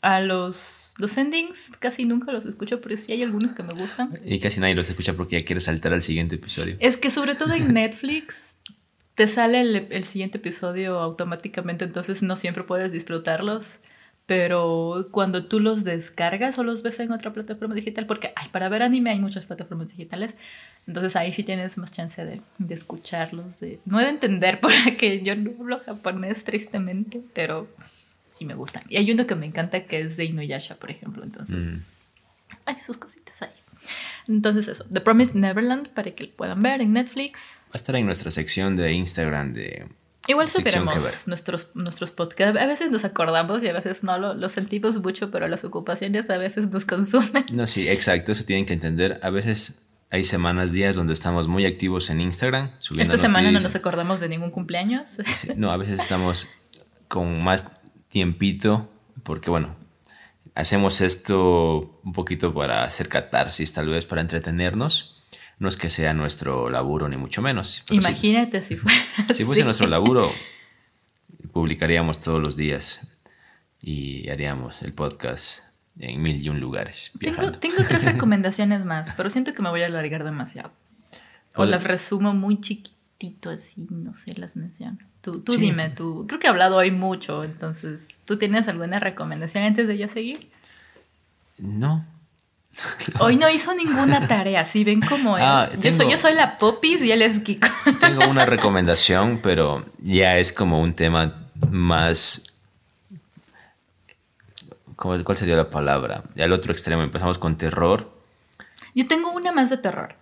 A los, los endings casi nunca los escucho, pero sí hay algunos que me gustan. Y casi nadie los escucha porque ya quiere saltar al siguiente episodio. Es que sobre todo en Netflix te sale el, el siguiente episodio automáticamente, entonces no siempre puedes disfrutarlos pero cuando tú los descargas o los ves en otra plataforma digital, porque ay, para ver anime hay muchas plataformas digitales, entonces ahí sí tienes más chance de, de escucharlos, de, no de entender, porque yo no hablo japonés tristemente, pero sí me gustan. Y hay uno que me encanta que es de Inuyasha, por ejemplo, entonces mm. hay sus cositas ahí. Entonces eso, The Promised Neverland, para que lo puedan ver en Netflix. Va a estar en nuestra sección de Instagram de Igual superemos nuestros, nuestros podcasts. A veces nos acordamos y a veces no lo, lo, sentimos mucho, pero las ocupaciones a veces nos consumen. No, sí, exacto. Eso tienen que entender. A veces hay semanas, días donde estamos muy activos en Instagram. Subiendo Esta semana no nos acordamos de ningún cumpleaños. Sí, no, a veces estamos con más tiempito porque, bueno, hacemos esto un poquito para hacer catarsis, tal vez para entretenernos no es que sea nuestro laburo, ni mucho menos. Imagínate si, fuera. Si fuese nuestro laburo, publicaríamos todos los días y haríamos el podcast en mil y un lugares. Tengo, tengo, tres recomendaciones más, pero siento que me voy a alargar demasiado. O las resumo muy chiquitito así, no sé, las menciono. Tú, tú dime, tú. Creo que he hablado hoy mucho, entonces, ¿tú tienes alguna recomendación antes de yo seguir? No, Hoy no hizo ninguna tarea, si ven cómo ah, es. yo, soy, yo soy la Popis y él es Kiko. Tengo una recomendación, pero ya es como un tema más... ¿Cuál sería la palabra? Y al otro extremo, empezamos con terror. Yo tengo una más de terror.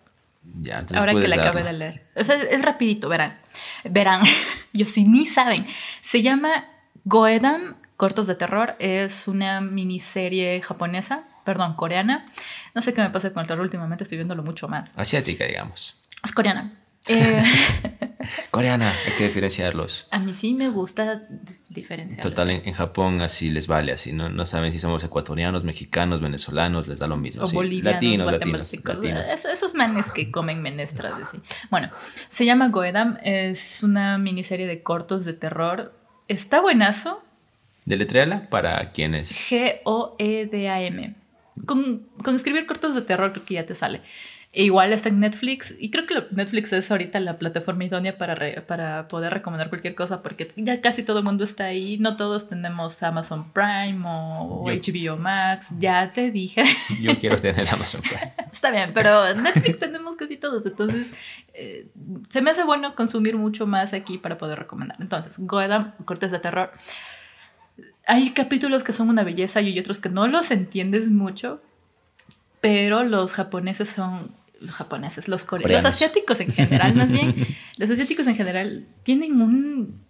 Ya, Ahora que la acabé de leer. O sea, es rapidito, verán. Verán, yo sí ni saben. Se llama Goedam Cortos de Terror. Es una miniserie japonesa perdón, coreana. No sé qué me pasa con el terror últimamente, estoy viéndolo mucho más. Asiática, digamos. Es coreana. Eh, coreana, hay que diferenciarlos. A mí sí me gusta diferenciarlos. Total, en, Japón así les vale, así no, no saben si somos ecuatorianos, mexicanos, venezolanos, les da lo mismo. O bolivianos, latinos, latinos, latinos. esos manes que comen menestras, así. Bueno, se llama Goedam, es una miniserie de cortos de terror. Está buenazo. Deletréala para quienes. G-O-E-D-A-M con, escribir cortos de terror creo que ya te sale. E igual está en Netflix y creo que Netflix es ahorita la plataforma idónea para, para poder recomendar cualquier cosa porque ya casi todo el mundo está ahí. No todos tenemos Amazon Prime o HBO Max. Ya te dije. Yo quiero tener Amazon Prime. está bien, pero Netflix tenemos casi todos. Entonces eh, se me hace bueno consumir mucho más aquí para poder recomendar. Entonces, Goedam, cortes de terror hay capítulos que son una belleza y hay otros que no los entiendes mucho, pero los japoneses son los japoneses, los coreanos, los asiáticos en general, más bien, los asiáticos en general tienen un,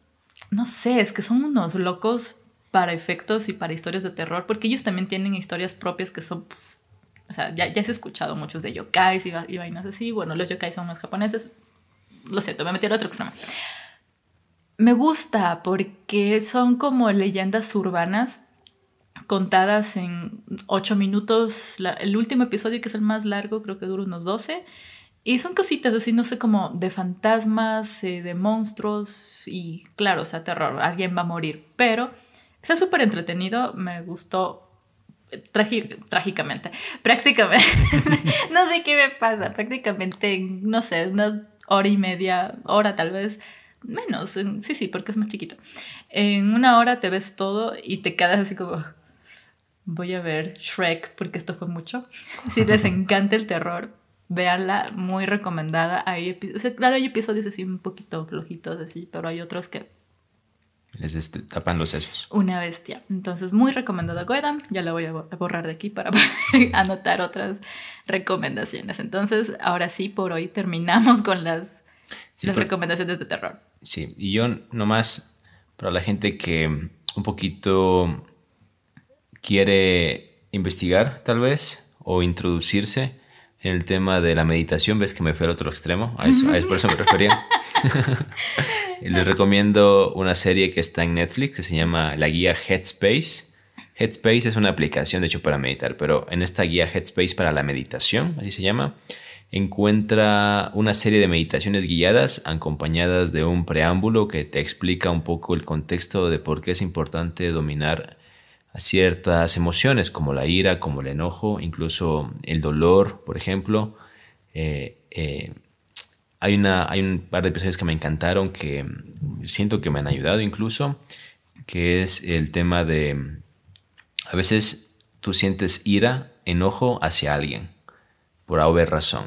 no sé, es que son unos locos para efectos y para historias de terror, porque ellos también tienen historias propias que son, o sea, ya, ya has escuchado muchos de yokais y, y vainas así, bueno, los yokais son más japoneses, lo siento, me metí al otro extremo. Me gusta porque son como leyendas urbanas contadas en ocho minutos. el último episodio, que es el más largo, creo que dura unos 12. Y son cositas así, no sé, como de fantasmas, eh, de monstruos y claro, o sea, terror, alguien va a morir. Pero está súper entretenido, me gustó eh, trágicamente, prácticamente, no sé qué me pasa, prácticamente, no sé, una hora y media, hora tal vez, menos, sí, sí, porque es más chiquito. En una hora te ves todo y te quedas así como, voy a ver Shrek porque esto fue mucho. Si les encanta el terror, Veanla, muy recomendada. Hay claro, hay episodios así un poquito flojitos, así, pero hay otros que. Les tapan los sesos. Una bestia. Entonces, muy recomendada Goedam. Ya la voy a borrar de aquí para anotar otras recomendaciones. Entonces, ahora sí, por hoy terminamos con las, las recomendaciones de terror. Sí, y yo nomás, para la gente que un poquito quiere investigar, tal vez, o introducirse en el tema de la meditación, ves que me fui al otro extremo, a eso, por eso me refería. Les recomiendo una serie que está en Netflix que se llama la guía Headspace. Headspace es una aplicación de hecho para meditar, pero en esta guía Headspace para la meditación, así se llama, encuentra una serie de meditaciones guiadas acompañadas de un preámbulo que te explica un poco el contexto de por qué es importante dominar ciertas emociones como la ira, como el enojo, incluso el dolor, por ejemplo. Eh, eh, hay, una, hay un par de episodios que me encantaron que siento que me han ayudado incluso, que es el tema de, a veces tú sientes ira, enojo hacia alguien, por haber razón.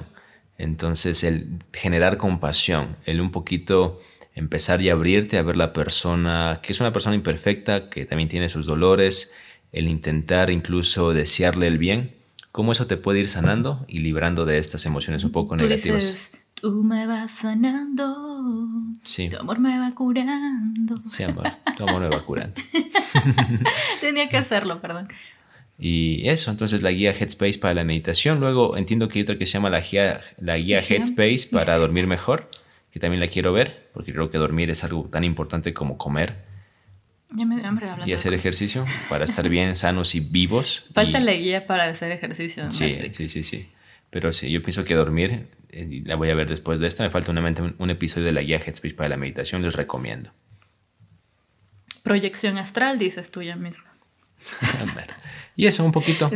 Entonces el generar compasión, el un poquito empezar y abrirte a ver la persona, que es una persona imperfecta, que también tiene sus dolores, el intentar incluso desearle el bien, cómo eso te puede ir sanando y librando de estas emociones un poco negativas. Dices, Tú me vas sanando. Sí. Tu amor me va curando. Sí, amor. Tu amor me va curando. Tenía que hacerlo, perdón. Y eso, entonces la guía Headspace para la meditación. Luego entiendo que hay otra que se llama la guía, la guía Headspace para dormir mejor que también la quiero ver, porque creo que dormir es algo tan importante como comer. Ya me dio hambre hablando. Y hacer ejercicio para estar bien, sanos y vivos. Falta la guía para hacer ejercicio. sí, sí, sí, sí. Pero sí, yo pienso que dormir, eh, la voy a ver después de esta. Me falta un, un episodio de la guía Headspace para la meditación, les recomiendo. Proyección astral, dices tú ya mismo. y eso, un poquito.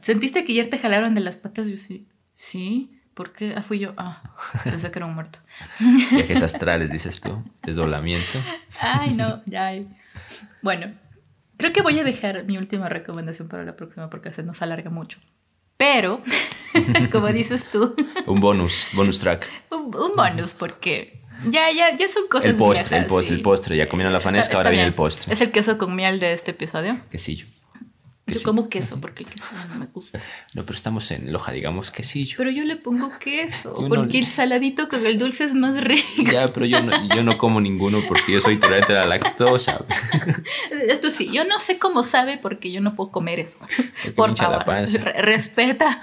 ¿Sentiste que ayer te jalaron de las patas? Yo sí. Sí. ¿Por qué? Ah, fui yo. Ah, pensé que era un muerto. Viajes astrales, dices tú. Desdoblamiento. Ay, no, ya. Bueno, creo que voy a dejar mi última recomendación para la próxima porque se nos alarga mucho. Pero, como dices tú. un bonus, bonus track. Un, bonus, porque ya, ya, ya son cosas. El postre, el postre, el postre. Ya comieron la fanesca, ahora viene el postre. Es el queso con miel de este episodio. Quesillo. Yo como queso porque el queso no me gusta. No, pero estamos en Loja, digamos quesillo. Pero yo le pongo queso porque el saladito con el dulce es más rico. Ya, pero yo no, yo no como ninguno porque yo soy intolerante a la lactosa. Esto sí, yo no sé cómo sabe porque yo no puedo comer eso. Por favor, respeta.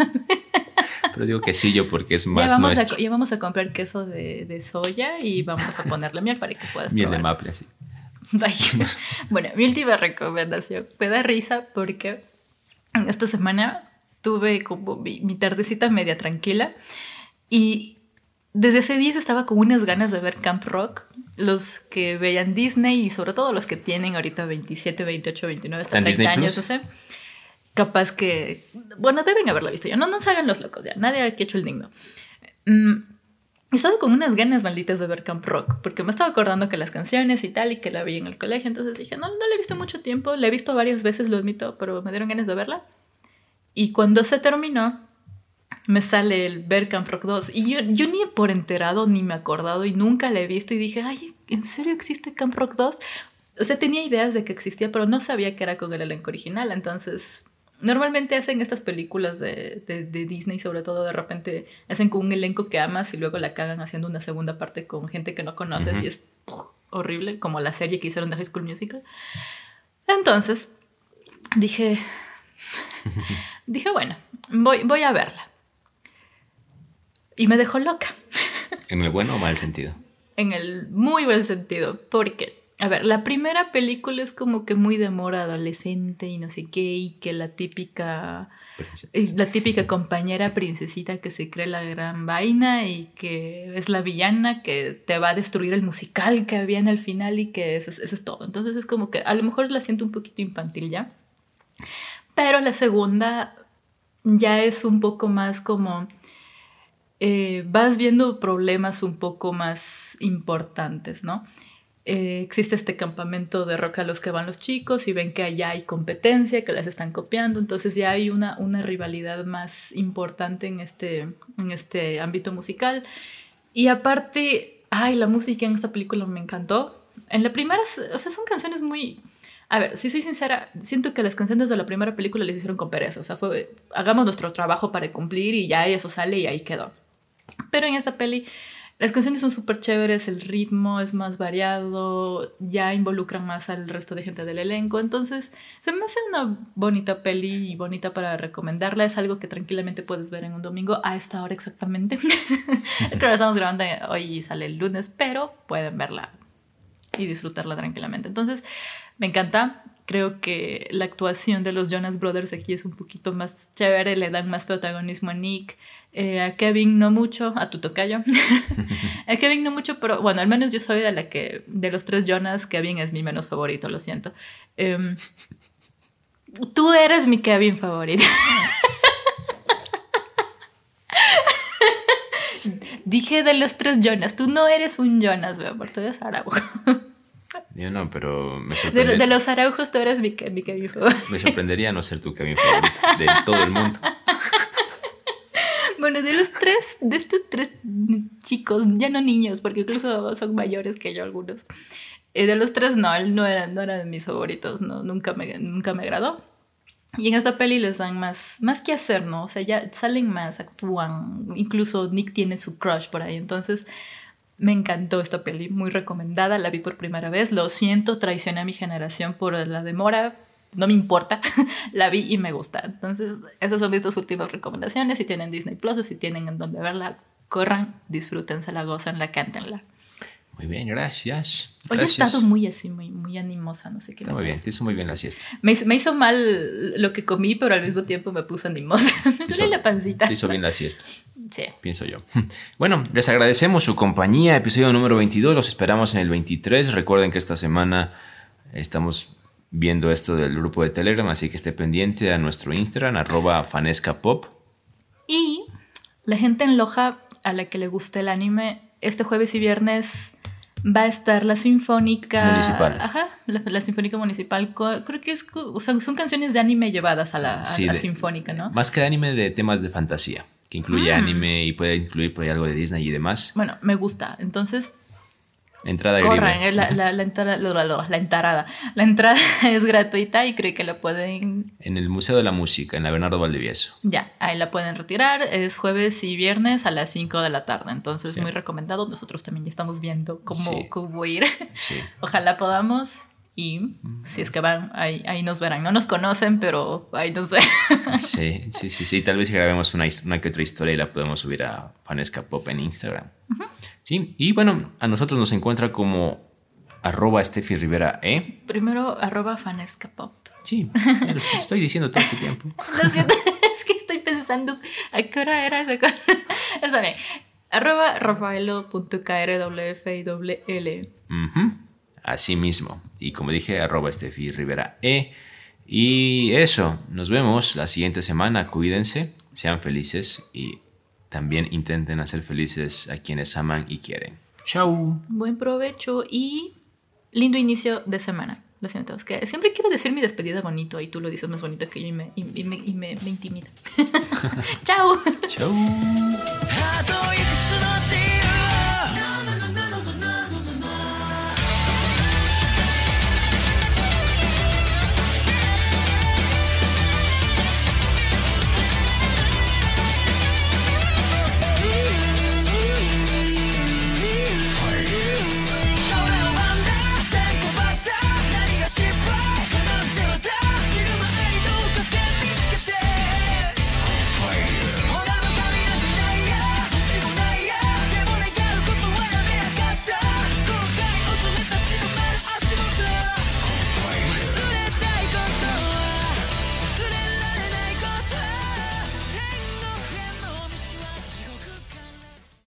Pero digo quesillo porque es más ya vamos, a, ya vamos a comprar queso de, de, soya y vamos a ponerle miel para que puedas Miel de maple, así. bueno, mi última recomendación. Me da risa porque esta semana tuve como mi, tardecita media tranquila y desde ese día estaba con unas ganas de ver Camp Rock. Los que veían Disney y sobre todo los que tienen ahorita 27, 28, 29, hasta 30 años, no sé. Capaz que, bueno, deben haberla visto ya. No, no se hagan los locos ya. Nadie ha hecho el digno. Mm, estaba con unas ganas malditas de ver Camp Rock, porque me estaba acordando que las canciones y tal, y que la vi en el colegio, entonces dije, no, no la he visto mucho tiempo, la he visto varias veces, lo admito, pero me dieron ganas de verla. Y cuando se terminó, me sale el ver Camp Rock 2, y yo, yo ni por enterado, ni me he acordado, y nunca la he visto, y dije, ay, ¿en serio existe Camp Rock 2? O sea, tenía ideas de que existía, pero no sabía que era con el elenco original, entonces Normalmente hacen estas películas de, de, Disney, sobre todo de repente hacen con un elenco que amas y luego la cagan haciendo una segunda parte con gente que no conoces y es horrible, como la serie que hicieron de High School Musical. Entonces, dije, dije, bueno, voy, voy a verla. Y me dejó loca. ¿En el bueno o mal sentido? En el muy buen sentido, porque a ver, la primera película es como que muy de amor adolescente y no sé qué, y que la típica, la típica compañera princesita que se cree la gran vaina y que es la villana que te va a destruir el musical que había en el final y que eso, eso es todo. Entonces es como que a lo mejor la siento un poquito infantil ya. Pero la segunda ya es un poco más como... Eh, vas viendo problemas un poco más importantes, ¿no? Eh, existe este campamento de rock a los que van los chicos y ven que allá hay competencia, que las están copiando, entonces ya hay una, una rivalidad más importante en este, en este ámbito musical. Y aparte, ay, la música en esta película me encantó. En la primera, o sea, son canciones muy... A ver, si soy sincera, siento que las canciones de la primera película les hicieron con pereza. O sea, fue, hagamos nuestro trabajo para cumplir y ya eso sale y ahí quedó. Pero en esta peli las canciones son súper chéveres, el ritmo es más variado, ya involucran más al resto de gente del elenco, entonces se me hace una bonita peli y bonita para recomendarla, es algo que tranquilamente puedes ver en un domingo a esta hora exactamente. Creo que estamos grabando hoy y sale el lunes, pero pueden verla y disfrutarla tranquilamente. Entonces, me encanta. Creo que la actuación de los Jonas Brothers aquí es un poquito más chévere, le dan más protagonismo a Nick. Eh, a Kevin no mucho, a tu tocayo. a Kevin no mucho, pero bueno, al menos yo soy de la que, de los tres Jonas, Kevin es mi menos favorito, lo siento. Em, tú eres mi Kevin favorito. Dije de los tres Jonas, tú no eres un Jonas, veo, por tú eres Araujo. Yo no, pero me sorprendería. De, los Araujos tú eres mi, mi Kevin favorito. Me sorprendería no ser tu Kevin favorito de todo el mundo. Bueno, de los tres, de estos tres chicos, ya no niños, porque incluso son mayores que yo algunos. Eh, de los tres, no, él no era, no era de mis favoritos, no, nunca, me, nunca me agradó. Y en esta peli les dan más, más que hacer, ¿no? O sea, ya salen más, actúan. Incluso Nick tiene su crush por ahí. Entonces, me encantó esta peli, muy recomendada. La vi por primera vez. Lo siento, traicioné a mi generación por la demora, no me importa, la vi y me gusta. Entonces, esas son mis dos últimas recomendaciones. Si tienen Disney Plus o si tienen en donde verla, corran, disfrútense, la gozan, la cántenla. Muy bien, gracias. Hoy he estado muy así, muy, muy animosa, no sé qué. Está muy bien, te hizo muy bien la siesta. Me, me, hizo mal lo que comí, pero al mismo tiempo me puso animosa. me duele la pancita. Te hizo bien la siesta. Sí. Pienso yo. Bueno, les agradecemos su compañía. Episodio número 22. Los esperamos en el 23. Recuerden que esta semana estamos viendo esto del grupo de Telegram, así que esté pendiente a nuestro Instagram, arroba fanescapop. Y la gente en Loja a la que le guste el anime, este jueves y viernes va a estar la Sinfónica Municipal. Ajá, la, Sinfónica Municipal. Creo que es, son canciones de anime llevadas a la, Sinfónica, ¿no? Más que de anime, de temas de fantasía, que incluye mm. anime y puede incluir por ahí algo de Disney y demás. Bueno, me gusta. Entonces, Entrada Corran, la, la, la, entrada, la, entrada. La entrada es gratuita y creo que la pueden... En el Museo de la Música, en la Bernardo Valdivieso. Ya, ahí la pueden retirar. Es jueves y viernes a las 5 de la tarde. Entonces, muy recomendado. Nosotros también ya estamos viendo cómo, cómo ir. Ojalá podamos. Y si es que van, ahí, ahí, nos verán. No nos conocen, pero ahí nos ven. Sí, sí, sí, sí. Tal vez grabemos una, una que otra historia y la podemos subir a Fanesca Pop en Instagram. Sí, y bueno, a nosotros nos encuentra como arroba Steffi Rivera E. Primero arroba Fanesca Pop. Sí, lo estoy diciendo todo este tiempo. Lo siento, es que estoy pensando a qué hora era esa cosa. Está bien. Arroba rafaelo.krwfiwl. Así mismo. Y como dije, arroba Steffi Rivera E. Y eso, nos vemos la siguiente semana. Cuídense, sean felices y también intenten hacer felices a quienes aman y quieren. Chau. Buen provecho y lindo inicio de semana. Lo siento, es que siempre quiero decir mi despedida bonito y tú lo dices más bonito que yo y me, y me, y me, me intimida. Chao. Chau.